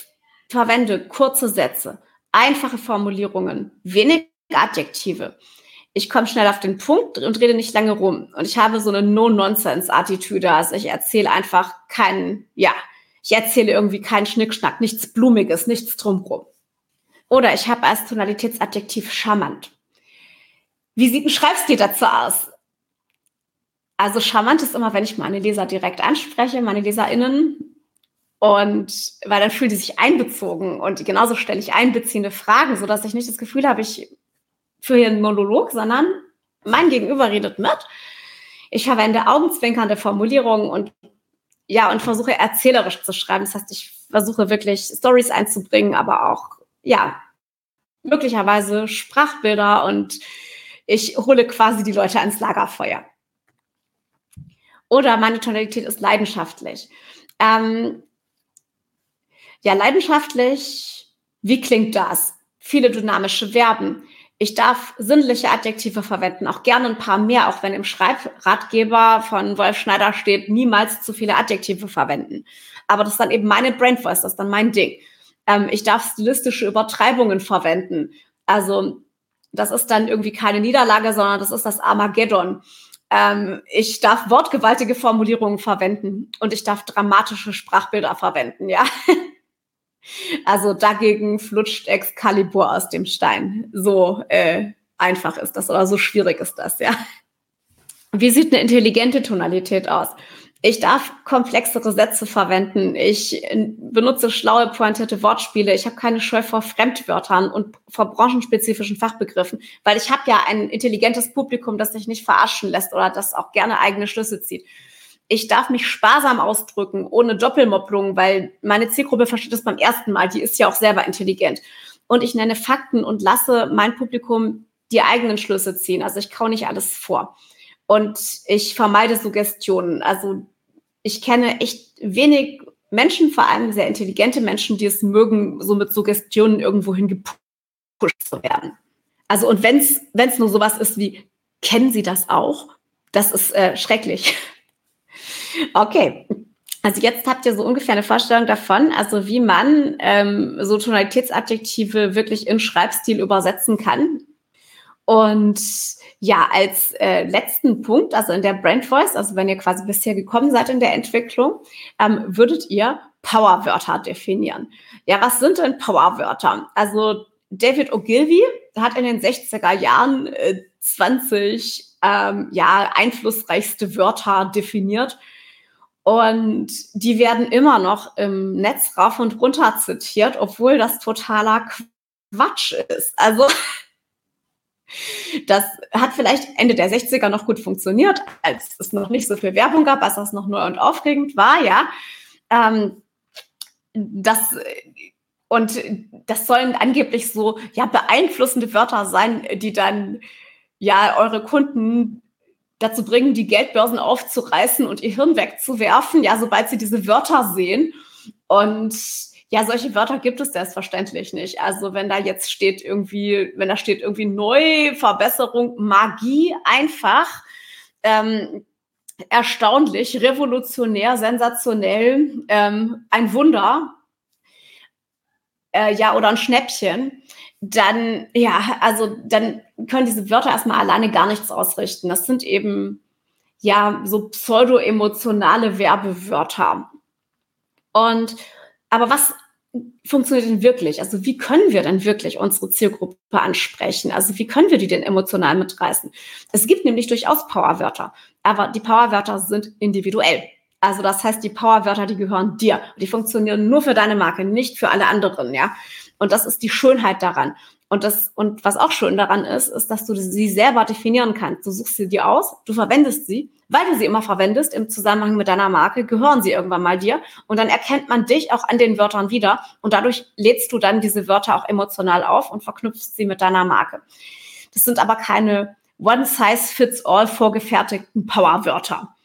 verwende kurze Sätze, einfache Formulierungen, wenig Adjektive. Ich komme schnell auf den Punkt und rede nicht lange rum. Und ich habe so eine No-Nonsense-Attitüde. Also ich erzähle einfach keinen, ja, ich erzähle irgendwie keinen Schnickschnack, nichts Blumiges, nichts drumrum. Oder ich habe als Tonalitätsadjektiv charmant. Wie sieht ein Schreibstil dazu aus? Also charmant ist immer, wenn ich meine Leser direkt anspreche, meine LeserInnen. Und weil dann fühlen die sich einbezogen und genauso stelle ich einbeziehende Fragen, sodass ich nicht das Gefühl habe, ich führe hier einen Monolog, sondern mein Gegenüber redet mit. Ich verwende augenzwinkernde Formulierungen und ja, und versuche erzählerisch zu schreiben. Das heißt, ich versuche wirklich Stories einzubringen, aber auch, ja, möglicherweise Sprachbilder und ich hole quasi die Leute ans Lagerfeuer. Oder meine Tonalität ist leidenschaftlich. Ähm, ja, leidenschaftlich, wie klingt das? Viele dynamische Verben. Ich darf sinnliche Adjektive verwenden, auch gerne ein paar mehr, auch wenn im Schreibratgeber von Wolf Schneider steht, niemals zu viele Adjektive verwenden. Aber das ist dann eben meine Brain Voice, das ist dann mein Ding. Ähm, ich darf stilistische Übertreibungen verwenden. Also das ist dann irgendwie keine Niederlage, sondern das ist das Armageddon. Ähm, ich darf wortgewaltige Formulierungen verwenden und ich darf dramatische Sprachbilder verwenden, ja. Also dagegen flutscht Excalibur aus dem Stein. So äh, einfach ist das oder so schwierig ist das, ja. Wie sieht eine intelligente Tonalität aus? Ich darf komplexere Sätze verwenden. Ich äh, benutze schlaue, pointierte Wortspiele. Ich habe keine Scheu vor Fremdwörtern und vor branchenspezifischen Fachbegriffen, weil ich habe ja ein intelligentes Publikum, das sich nicht verarschen lässt oder das auch gerne eigene Schlüsse zieht. Ich darf mich sparsam ausdrücken, ohne Doppelmopplung, weil meine Zielgruppe versteht das beim ersten Mal. Die ist ja auch selber intelligent. Und ich nenne Fakten und lasse mein Publikum die eigenen Schlüsse ziehen. Also ich kau nicht alles vor. Und ich vermeide Suggestionen. Also ich kenne echt wenig Menschen, vor allem sehr intelligente Menschen, die es mögen, so mit Suggestionen irgendwohin gepusht zu werden. Also und wenn es nur sowas ist wie, kennen Sie das auch? Das ist äh, schrecklich. okay. Also jetzt habt ihr so ungefähr eine Vorstellung davon, also wie man ähm, so Tonalitätsadjektive wirklich in Schreibstil übersetzen kann. Und ja, als äh, letzten Punkt, also in der Brand Voice, also wenn ihr quasi bisher gekommen seid in der Entwicklung, ähm, würdet ihr Powerwörter definieren. Ja, was sind denn Powerwörter? Also David Ogilvy hat in den 60er Jahren äh, 20 ähm, ja, einflussreichste Wörter definiert. Und die werden immer noch im Netz rauf und runter zitiert, obwohl das totaler Quatsch ist. Also das hat vielleicht Ende der 60er noch gut funktioniert, als es noch nicht so viel Werbung gab, als das noch neu und aufregend war, ja. Ähm, das, und das sollen angeblich so ja, beeinflussende Wörter sein, die dann ja eure Kunden dazu bringen, die Geldbörsen aufzureißen und ihr Hirn wegzuwerfen, ja, sobald sie diese Wörter sehen. Und ja, solche Wörter gibt es selbstverständlich nicht. Also wenn da jetzt steht irgendwie, wenn da steht irgendwie neu, Verbesserung, Magie, einfach, ähm, erstaunlich, revolutionär, sensationell, ähm, ein Wunder, äh, ja, oder ein Schnäppchen, dann, ja, also dann können diese Wörter erstmal alleine gar nichts ausrichten. Das sind eben, ja, so pseudo-emotionale Werbewörter. Und aber was funktioniert denn wirklich? Also wie können wir denn wirklich unsere Zielgruppe ansprechen? Also wie können wir die denn emotional mitreißen? Es gibt nämlich durchaus Powerwörter, aber die Powerwörter sind individuell. Also das heißt, die Powerwörter, die gehören dir. Die funktionieren nur für deine Marke, nicht für alle anderen, ja. Und das ist die Schönheit daran. Und das, und was auch schön daran ist, ist, dass du sie selber definieren kannst. Du suchst sie dir aus, du verwendest sie weil du sie immer verwendest im Zusammenhang mit deiner Marke, gehören sie irgendwann mal dir. Und dann erkennt man dich auch an den Wörtern wieder. Und dadurch lädst du dann diese Wörter auch emotional auf und verknüpfst sie mit deiner Marke. Das sind aber keine One-Size-Fits-All vorgefertigten Powerwörter.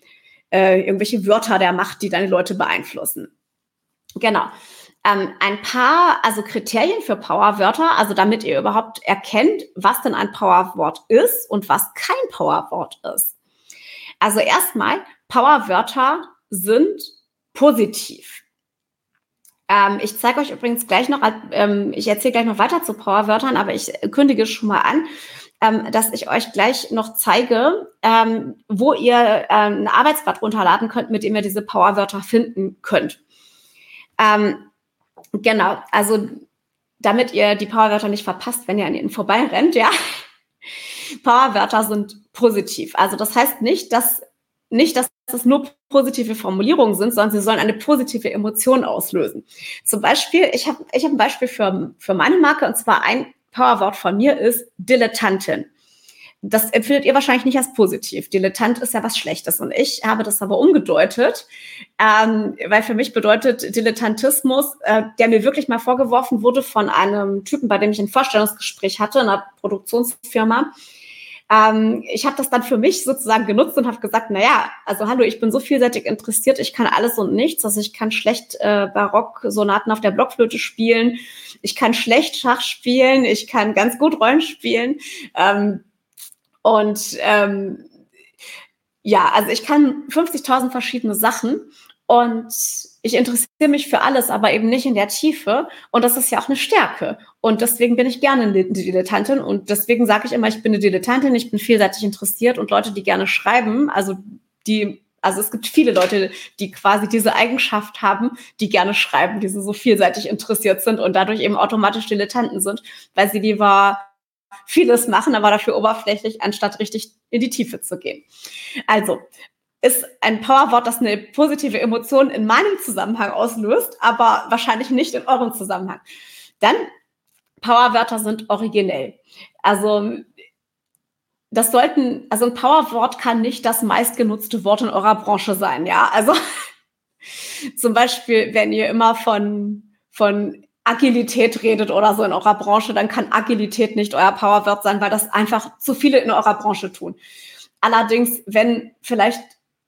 Äh, irgendwelche Wörter der Macht, die deine Leute beeinflussen. Genau. Ähm, ein paar, also Kriterien für Powerwörter, also damit ihr überhaupt erkennt, was denn ein Powerwort ist und was kein Powerwort ist. Also erstmal, Powerwörter sind positiv. Ähm, ich zeige euch übrigens gleich noch, ähm, ich erzähle gleich noch weiter zu Powerwörtern, aber ich kündige schon mal an, ähm, dass ich euch gleich noch zeige, ähm, wo ihr ähm, ein Arbeitsblatt runterladen könnt, mit dem ihr diese Powerwörter finden könnt. Ähm, genau, also damit ihr die Powerwörter nicht verpasst, wenn ihr an ihnen vorbeirennt, ja. Powerwörter sind positiv. Also das heißt nicht, dass nicht, dass es nur positive Formulierungen sind, sondern sie sollen eine positive Emotion auslösen. Zum Beispiel, ich habe ich hab ein Beispiel für, für meine Marke und zwar ein Powerwort von mir ist Dilettantin. das empfindet ihr wahrscheinlich nicht als positiv. Dilettant ist ja was Schlechtes. Und ich habe das aber umgedeutet, ähm, weil für mich bedeutet Dilettantismus, äh, der mir wirklich mal vorgeworfen wurde von einem Typen, bei dem ich ein Vorstellungsgespräch hatte in einer Produktionsfirma. Ähm, ich habe das dann für mich sozusagen genutzt und habe gesagt, na ja, also hallo, ich bin so vielseitig interessiert, ich kann alles und nichts. Also ich kann schlecht äh, Barock-Sonaten auf der Blockflöte spielen, ich kann schlecht Schach spielen, ich kann ganz gut Rollen spielen. Ähm, und ähm, ja, also ich kann 50.000 verschiedene Sachen und ich interessiere mich für alles, aber eben nicht in der Tiefe. Und das ist ja auch eine Stärke. Und deswegen bin ich gerne eine Dilettantin. Und deswegen sage ich immer, ich bin eine Dilettantin, ich bin vielseitig interessiert und Leute, die gerne schreiben, also die, also es gibt viele Leute, die quasi diese Eigenschaft haben, die gerne schreiben, die so vielseitig interessiert sind und dadurch eben automatisch Dilettanten sind, weil sie lieber vieles machen, aber dafür oberflächlich, anstatt richtig in die Tiefe zu gehen. Also, ist ein Powerwort, das eine positive Emotion in meinem Zusammenhang auslöst, aber wahrscheinlich nicht in eurem Zusammenhang. Dann, Powerwörter sind originell. Also, das sollten, also ein Powerwort kann nicht das meistgenutzte Wort in eurer Branche sein, ja. Also, zum Beispiel, wenn ihr immer von, von Agilität redet oder so in eurer Branche, dann kann Agilität nicht euer Powerwort sein, weil das einfach zu viele in eurer Branche tun. Allerdings, wenn vielleicht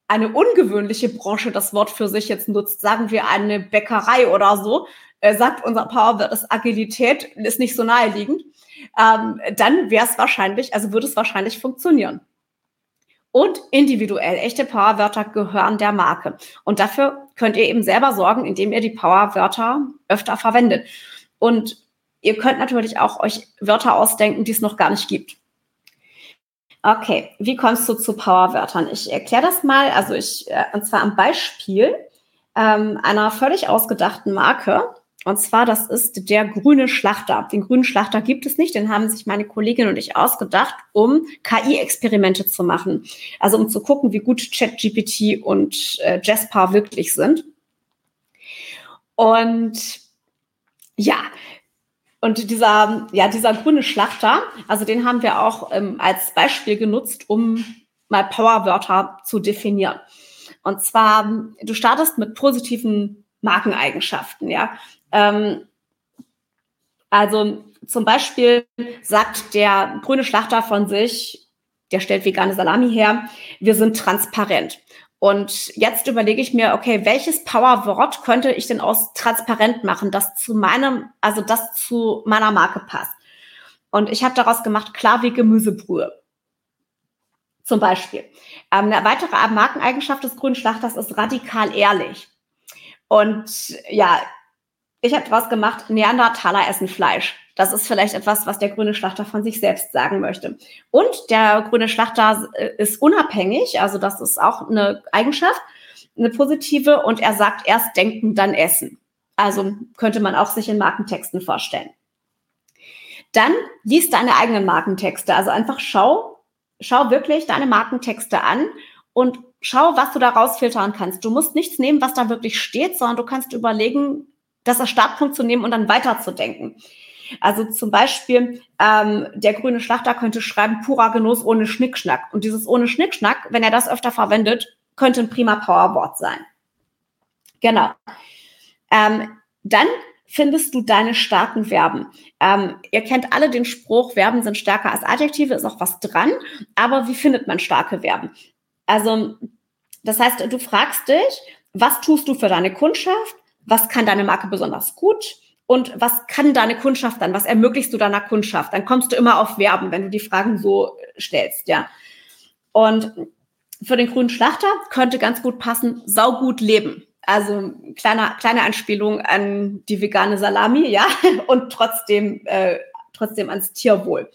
eine ungewöhnliche Branche das Wort für sich jetzt nutzt, sagen wir eine Bäckerei oder so, äh, sagt unser Powerwort das Agilität, ist nicht so naheliegend, ähm, dann wäre es wahrscheinlich, also würde es wahrscheinlich funktionieren und individuell. Echte Powerwörter gehören der Marke. Und dafür könnt ihr eben selber sorgen, indem ihr die Powerwörter öfter verwendet. Und ihr könnt natürlich auch euch Wörter ausdenken, die es noch gar nicht gibt. Okay, wie kommst du zu Powerwörtern? Ich erkläre das mal, also ich, äh, und zwar am Beispiel ähm, einer völlig ausgedachten Marke. Und zwar, das ist der grüne Schlachter. Den grünen Schlachter gibt es nicht, den haben sich meine Kollegin und ich ausgedacht, um KI-Experimente zu machen. Also um zu gucken, wie gut ChatGPT und äh, Jasper wirklich sind. Und ja, und dieser, ja, dieser grüne Schlachter, also den haben wir auch ähm, als Beispiel genutzt, um mal Powerwörter zu definieren. Und zwar, du startest mit positiven Markeneigenschaften, ja. Ähm, also zum Beispiel sagt der grüne Schlachter von sich, der stellt vegane Salami her, wir sind transparent. Und jetzt überlege ich mir, okay, welches Powerwort könnte ich denn aus transparent machen, das zu meinem, also das zu meiner Marke passt. Und ich habe daraus gemacht, klar wie Gemüsebrühe. Zum Beispiel. Ähm, eine weitere Markeneigenschaft des grünen Schlachters ist radikal ehrlich. Und ja, ich habe was gemacht, Neandertaler essen Fleisch. Das ist vielleicht etwas, was der grüne Schlachter von sich selbst sagen möchte. Und der grüne Schlachter äh, ist unabhängig, also das ist auch eine Eigenschaft, eine positive. Und er sagt erst denken, dann essen. Also könnte man auch sich in Markentexten vorstellen. Dann liest deine eigenen Markentexte. Also einfach schau, schau wirklich deine Markentexte an und schau, was du da rausfiltern kannst. Du musst nichts nehmen, was da wirklich steht, sondern du kannst überlegen, das als Startpunkt zu nehmen und dann weiterzudenken. Also zum Beispiel, ähm, der grüne Schlachter könnte schreiben, purer Genuss ohne Schnickschnack. Und dieses ohne Schnickschnack, wenn er das öfter verwendet, könnte ein prima Powerwort sein. Genau. Ähm, dann findest du deine starken Verben. Ähm, ihr kennt alle den Spruch, Verben sind stärker als Adjektive, ist auch was dran. Aber wie findet man starke Verben? Also, das heißt, du fragst dich, was tust du für deine Kundschaft? Was kann deine Marke besonders gut und was kann deine Kundschaft dann, was ermöglichst du deiner Kundschaft? Dann kommst du immer auf Werben, wenn du die Fragen so stellst, ja. Und für den grünen Schlachter könnte ganz gut passen, saugut leben. Also kleine, kleine Anspielung an die vegane Salami, ja, und trotzdem, äh, trotzdem ans Tierwohl.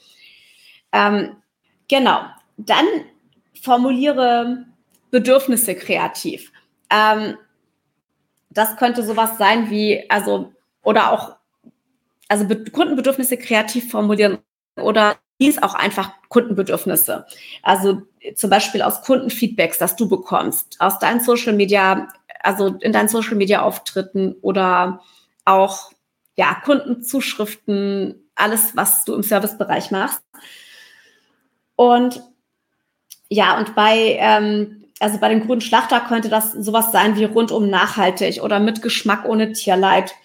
Ähm, genau. Dann formuliere Bedürfnisse kreativ. Ähm, das könnte sowas sein wie, also, oder auch, also Kundenbedürfnisse kreativ formulieren oder dies auch einfach Kundenbedürfnisse. Also zum Beispiel aus Kundenfeedbacks, das du bekommst, aus deinen Social Media, also in deinen Social Media Auftritten oder auch, ja, Kundenzuschriften, alles, was du im Servicebereich machst. Und ja, und bei, ähm, also bei dem grünen Schlachter könnte das sowas sein wie rundum nachhaltig oder mit Geschmack ohne Tierleid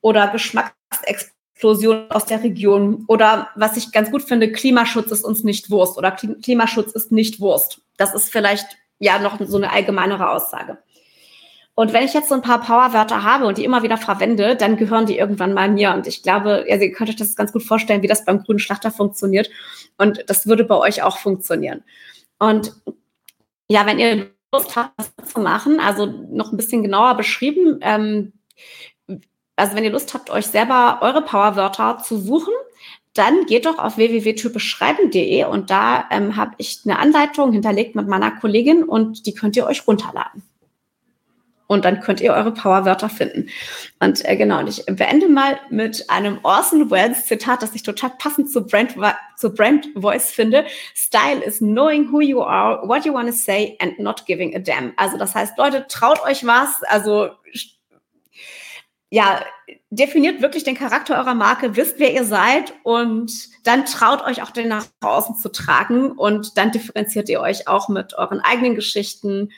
oder Geschmacksexplosion aus der Region oder was ich ganz gut finde, Klimaschutz ist uns nicht Wurst oder Klimaschutz ist nicht Wurst. Das ist vielleicht ja noch so eine allgemeinere Aussage. Und wenn ich jetzt so ein paar Powerwörter habe und die immer wieder verwende, dann gehören die irgendwann mal mir. Und ich glaube, also ihr könnt euch das ganz gut vorstellen, wie das beim grünen Schlachter funktioniert. Und das würde bei euch auch funktionieren. Und ja, wenn ihr Lust habt, das zu machen, also noch ein bisschen genauer beschrieben, ähm, also wenn ihr Lust habt, euch selber eure Powerwörter zu suchen, dann geht doch auf www.typischschreiben.de und da ähm, habe ich eine Anleitung hinterlegt mit meiner Kollegin und die könnt ihr euch runterladen. Und dann könnt ihr eure Powerwörter finden. Und äh, genau, und ich beende mal mit einem Orson Welles Zitat, das ich total passend zu Brand, zu Brand Voice finde. Style is knowing who you are, what you want to say and not giving a damn. Also das heißt, Leute, traut euch was. Also ja, definiert wirklich den Charakter eurer Marke, wisst, wer ihr seid und dann traut euch auch den nach außen zu tragen und dann differenziert ihr euch auch mit euren eigenen Geschichten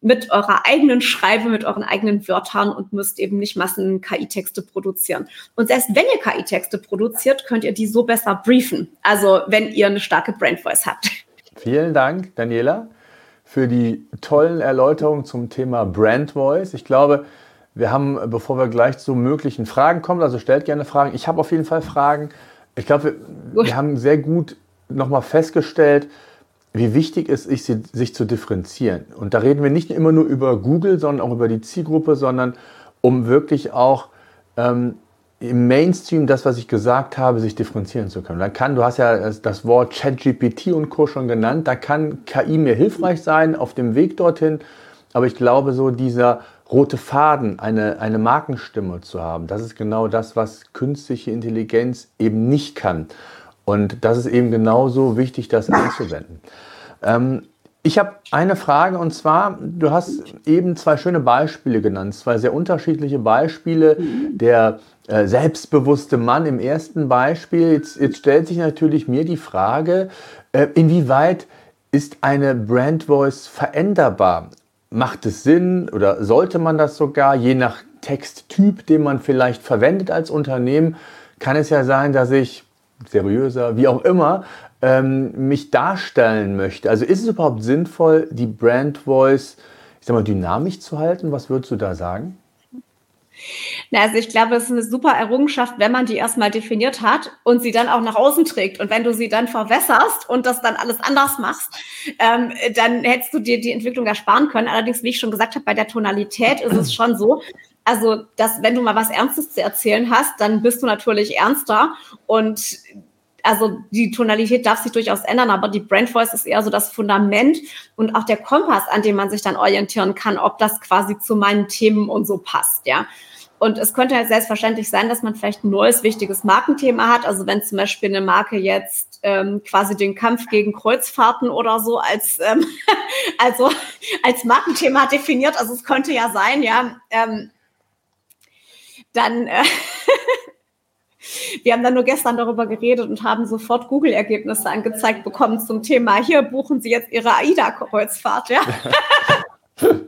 mit eurer eigenen Schreibe, mit euren eigenen Wörtern und müsst eben nicht Massen KI-Texte produzieren. Und selbst wenn ihr KI-Texte produziert, könnt ihr die so besser briefen. Also wenn ihr eine starke Brand Voice habt. Vielen Dank, Daniela, für die tollen Erläuterungen zum Thema Brand Voice. Ich glaube, wir haben, bevor wir gleich zu möglichen Fragen kommen, also stellt gerne Fragen. Ich habe auf jeden Fall Fragen. Ich glaube, wir, wir haben sehr gut nochmal festgestellt, wie wichtig es ist, sich zu differenzieren. Und da reden wir nicht immer nur über Google, sondern auch über die Zielgruppe, sondern um wirklich auch ähm, im Mainstream das, was ich gesagt habe, sich differenzieren zu können. Da kann, du hast ja das Wort ChatGPT und Co. schon genannt, da kann KI mir hilfreich sein auf dem Weg dorthin, aber ich glaube, so dieser rote Faden, eine, eine Markenstimme zu haben, das ist genau das, was künstliche Intelligenz eben nicht kann. Und das ist eben genauso wichtig, das anzuwenden. Ähm, ich habe eine Frage und zwar, du hast eben zwei schöne Beispiele genannt, zwei sehr unterschiedliche Beispiele. Der äh, selbstbewusste Mann im ersten Beispiel. Jetzt, jetzt, stellt sich natürlich mir die Frage, äh, inwieweit ist eine Brand Voice veränderbar? Macht es Sinn oder sollte man das sogar, je nach Texttyp, den man vielleicht verwendet als Unternehmen, kann es ja sein, dass ich seriöser, wie auch immer, ähm, mich darstellen möchte. Also ist es überhaupt sinnvoll, die Brand Voice, ich sag mal, dynamisch zu halten? Was würdest du da sagen? Na, also ich glaube, es ist eine super Errungenschaft, wenn man die erstmal definiert hat und sie dann auch nach außen trägt. Und wenn du sie dann verwässerst und das dann alles anders machst, ähm, dann hättest du dir die Entwicklung ersparen können. Allerdings, wie ich schon gesagt habe, bei der Tonalität ist es schon so, also, dass wenn du mal was Ernstes zu erzählen hast, dann bist du natürlich ernster und also die Tonalität darf sich durchaus ändern, aber die Brand Voice ist eher so das Fundament und auch der Kompass, an dem man sich dann orientieren kann, ob das quasi zu meinen Themen und so passt, ja. Und es könnte halt selbstverständlich sein, dass man vielleicht ein neues, wichtiges Markenthema hat. Also wenn zum Beispiel eine Marke jetzt ähm, quasi den Kampf gegen Kreuzfahrten oder so als, ähm, also als Markenthema definiert. Also es könnte ja sein, ja, ähm, dann, äh, wir haben dann nur gestern darüber geredet und haben sofort Google-Ergebnisse angezeigt bekommen zum Thema, hier buchen Sie jetzt Ihre AIDA-Kreuzfahrt, ja.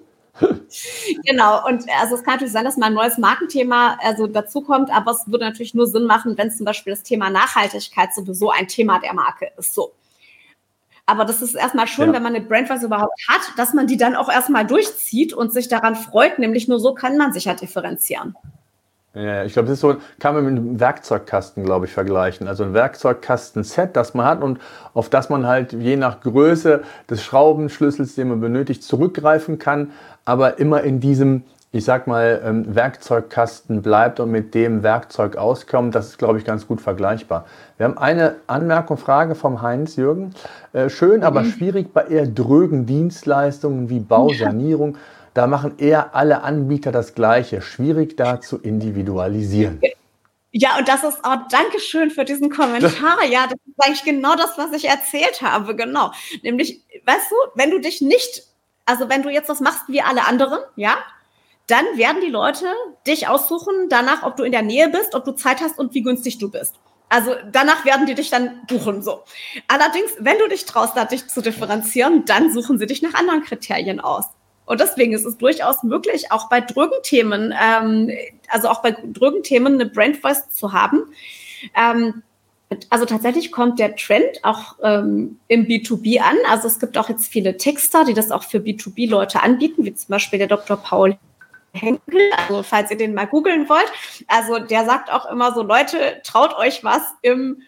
genau, und also es kann natürlich sein, dass mal ein neues Markenthema also dazukommt, aber es würde natürlich nur Sinn machen, wenn zum Beispiel das Thema Nachhaltigkeit sowieso ein Thema der Marke ist. So. Aber das ist erstmal schön, ja. wenn man eine Brandwise überhaupt hat, dass man die dann auch erstmal durchzieht und sich daran freut. Nämlich nur so kann man sich ja differenzieren. Ja, ich glaube, das ist so, kann man mit einem Werkzeugkasten, glaube ich, vergleichen. Also ein Werkzeugkasten-Set, das man hat und auf das man halt je nach Größe des Schraubenschlüssels, den man benötigt, zurückgreifen kann, aber immer in diesem, ich sag mal, ähm, Werkzeugkasten bleibt und mit dem Werkzeug auskommt. Das ist, glaube ich, ganz gut vergleichbar. Wir haben eine Anmerkung, Frage vom Heinz Jürgen. Äh, schön, aber mhm. schwierig bei eher drögen Dienstleistungen wie Bausanierung. Ja da machen eher alle Anbieter das Gleiche. Schwierig da zu individualisieren. Ja, und das ist auch, Dankeschön für diesen Kommentar. Ja, das ist eigentlich genau das, was ich erzählt habe. Genau. Nämlich, weißt du, wenn du dich nicht, also wenn du jetzt das machst wie alle anderen, ja, dann werden die Leute dich aussuchen danach, ob du in der Nähe bist, ob du Zeit hast und wie günstig du bist. Also danach werden die dich dann buchen so. Allerdings, wenn du dich traust, da dich zu differenzieren, dann suchen sie dich nach anderen Kriterien aus. Und deswegen ist es durchaus möglich, auch bei Drögenthemen, ähm, also auch bei Drögenthemen eine Brand Voice zu haben. Ähm, also tatsächlich kommt der Trend auch ähm, im B2B an. Also es gibt auch jetzt viele Texter, die das auch für B2B-Leute anbieten, wie zum Beispiel der Dr. Paul Henkel, also falls ihr den mal googeln wollt. Also der sagt auch immer so, Leute, traut euch was im,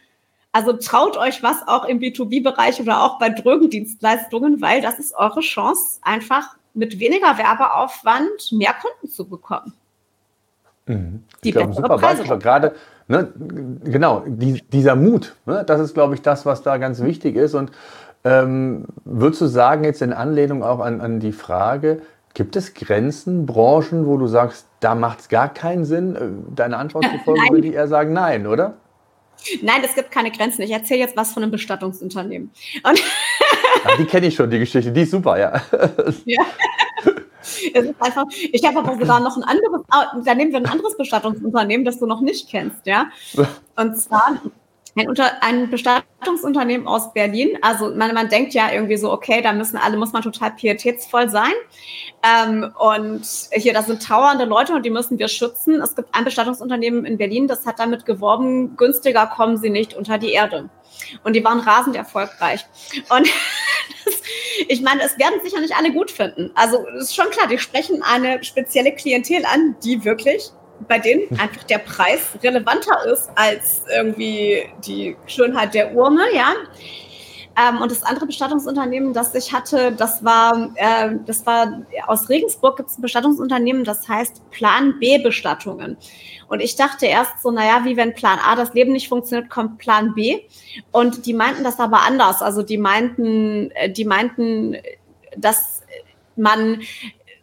also traut euch was auch im B2B-Bereich oder auch bei Drogendienstleistungen, weil das ist eure Chance, einfach mit weniger Werbeaufwand mehr Kunden zu bekommen. Mhm. Die ich glaube, super Beispiel, gerade, ne, genau, die, dieser Mut, ne, das ist, glaube ich, das, was da ganz wichtig ist. Und ähm, würdest du sagen, jetzt in Anlehnung auch an, an die Frage, Gibt es Grenzen, Branchen, wo du sagst, da macht es gar keinen Sinn? Äh, deine Antwort zu folgen, würde ich eher sagen, nein, oder? Nein, es gibt keine Grenzen. Ich erzähle jetzt was von einem Bestattungsunternehmen. Und Ach, die kenne ich schon, die Geschichte. Die ist super, ja. ja. Einfach, ich habe aber sogar noch ein anderes, da nehmen wir ein anderes Bestattungsunternehmen, das du noch nicht kennst, ja. Und zwar ein, Unter ein Bestattungsunternehmen aus Berlin. Also man, man denkt ja irgendwie so, okay, da müssen alle, muss man total pietätsvoll sein. Ähm, und hier, da sind trauernde Leute und die müssen wir schützen. Es gibt ein Bestattungsunternehmen in Berlin, das hat damit geworben, günstiger kommen sie nicht unter die Erde. Und die waren rasend erfolgreich. Und das, ich meine, es werden sicher nicht alle gut finden. Also ist schon klar, die sprechen eine spezielle Klientel an, die wirklich bei denen einfach der Preis relevanter ist als irgendwie die Schönheit der Urne, ja. Ähm, und das andere Bestattungsunternehmen, das ich hatte, das war, äh, das war aus Regensburg gibt es ein Bestattungsunternehmen, das heißt Plan B Bestattungen. Und ich dachte erst so, naja, wie wenn Plan A das Leben nicht funktioniert, kommt Plan B. Und die meinten das aber anders. Also die meinten, äh, die meinten, dass man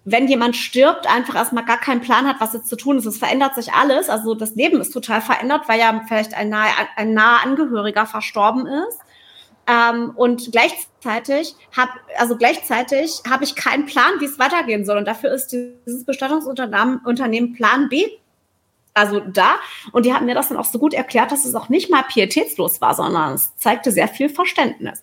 wenn jemand stirbt, einfach erstmal gar keinen Plan hat, was jetzt zu tun ist. Es verändert sich alles. Also das Leben ist total verändert, weil ja vielleicht ein nahe, ein naher Angehöriger verstorben ist. Ähm, und gleichzeitig habe also gleichzeitig habe ich keinen Plan, wie es weitergehen soll. Und dafür ist dieses Bestattungsunternehmen Unternehmen Plan B also da. Und die haben mir das dann auch so gut erklärt, dass es auch nicht mal pietätslos war, sondern es zeigte sehr viel Verständnis.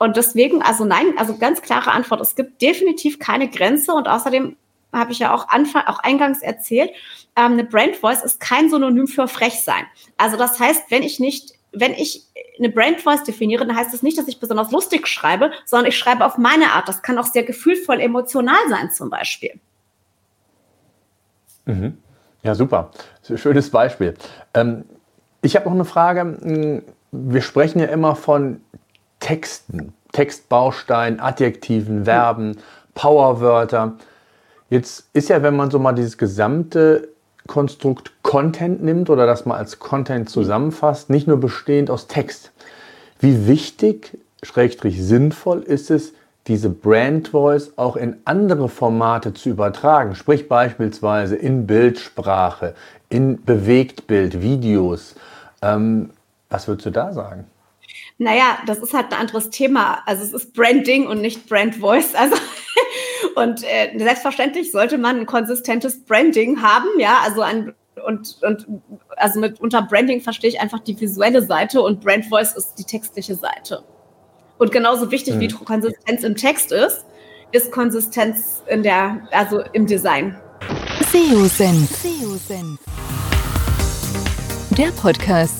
Und deswegen, also nein, also ganz klare Antwort. Es gibt definitiv keine Grenze und außerdem habe ich ja auch, Anfang, auch eingangs erzählt, ähm, eine Brand Voice ist kein Synonym für frech sein. Also das heißt, wenn ich nicht, wenn ich eine Brand Voice definiere, dann heißt das nicht, dass ich besonders lustig schreibe, sondern ich schreibe auf meine Art. Das kann auch sehr gefühlvoll, emotional sein zum Beispiel. Mhm. Ja, super. Schönes Beispiel. Ähm, ich habe noch eine Frage. Wir sprechen ja immer von Texten, Textbaustein, Adjektiven, Verben, Powerwörter. Jetzt ist ja, wenn man so mal dieses gesamte Konstrukt Content nimmt oder das mal als Content zusammenfasst, nicht nur bestehend aus Text. Wie wichtig, schrägstrich sinnvoll ist es, diese Brand Voice auch in andere Formate zu übertragen, sprich beispielsweise in Bildsprache, in Bewegtbild, Videos. Ähm, was würdest du da sagen? Naja, das ist halt ein anderes Thema. Also es ist Branding und nicht Brand Voice. Also und äh, selbstverständlich sollte man ein konsistentes Branding haben, ja, also ein und, und also mit unter Branding verstehe ich einfach die visuelle Seite und Brand Voice ist die textliche Seite. Und genauso wichtig mhm. wie Konsistenz im Text ist, ist Konsistenz in der, also im Design. SEO-Senf. Der Podcast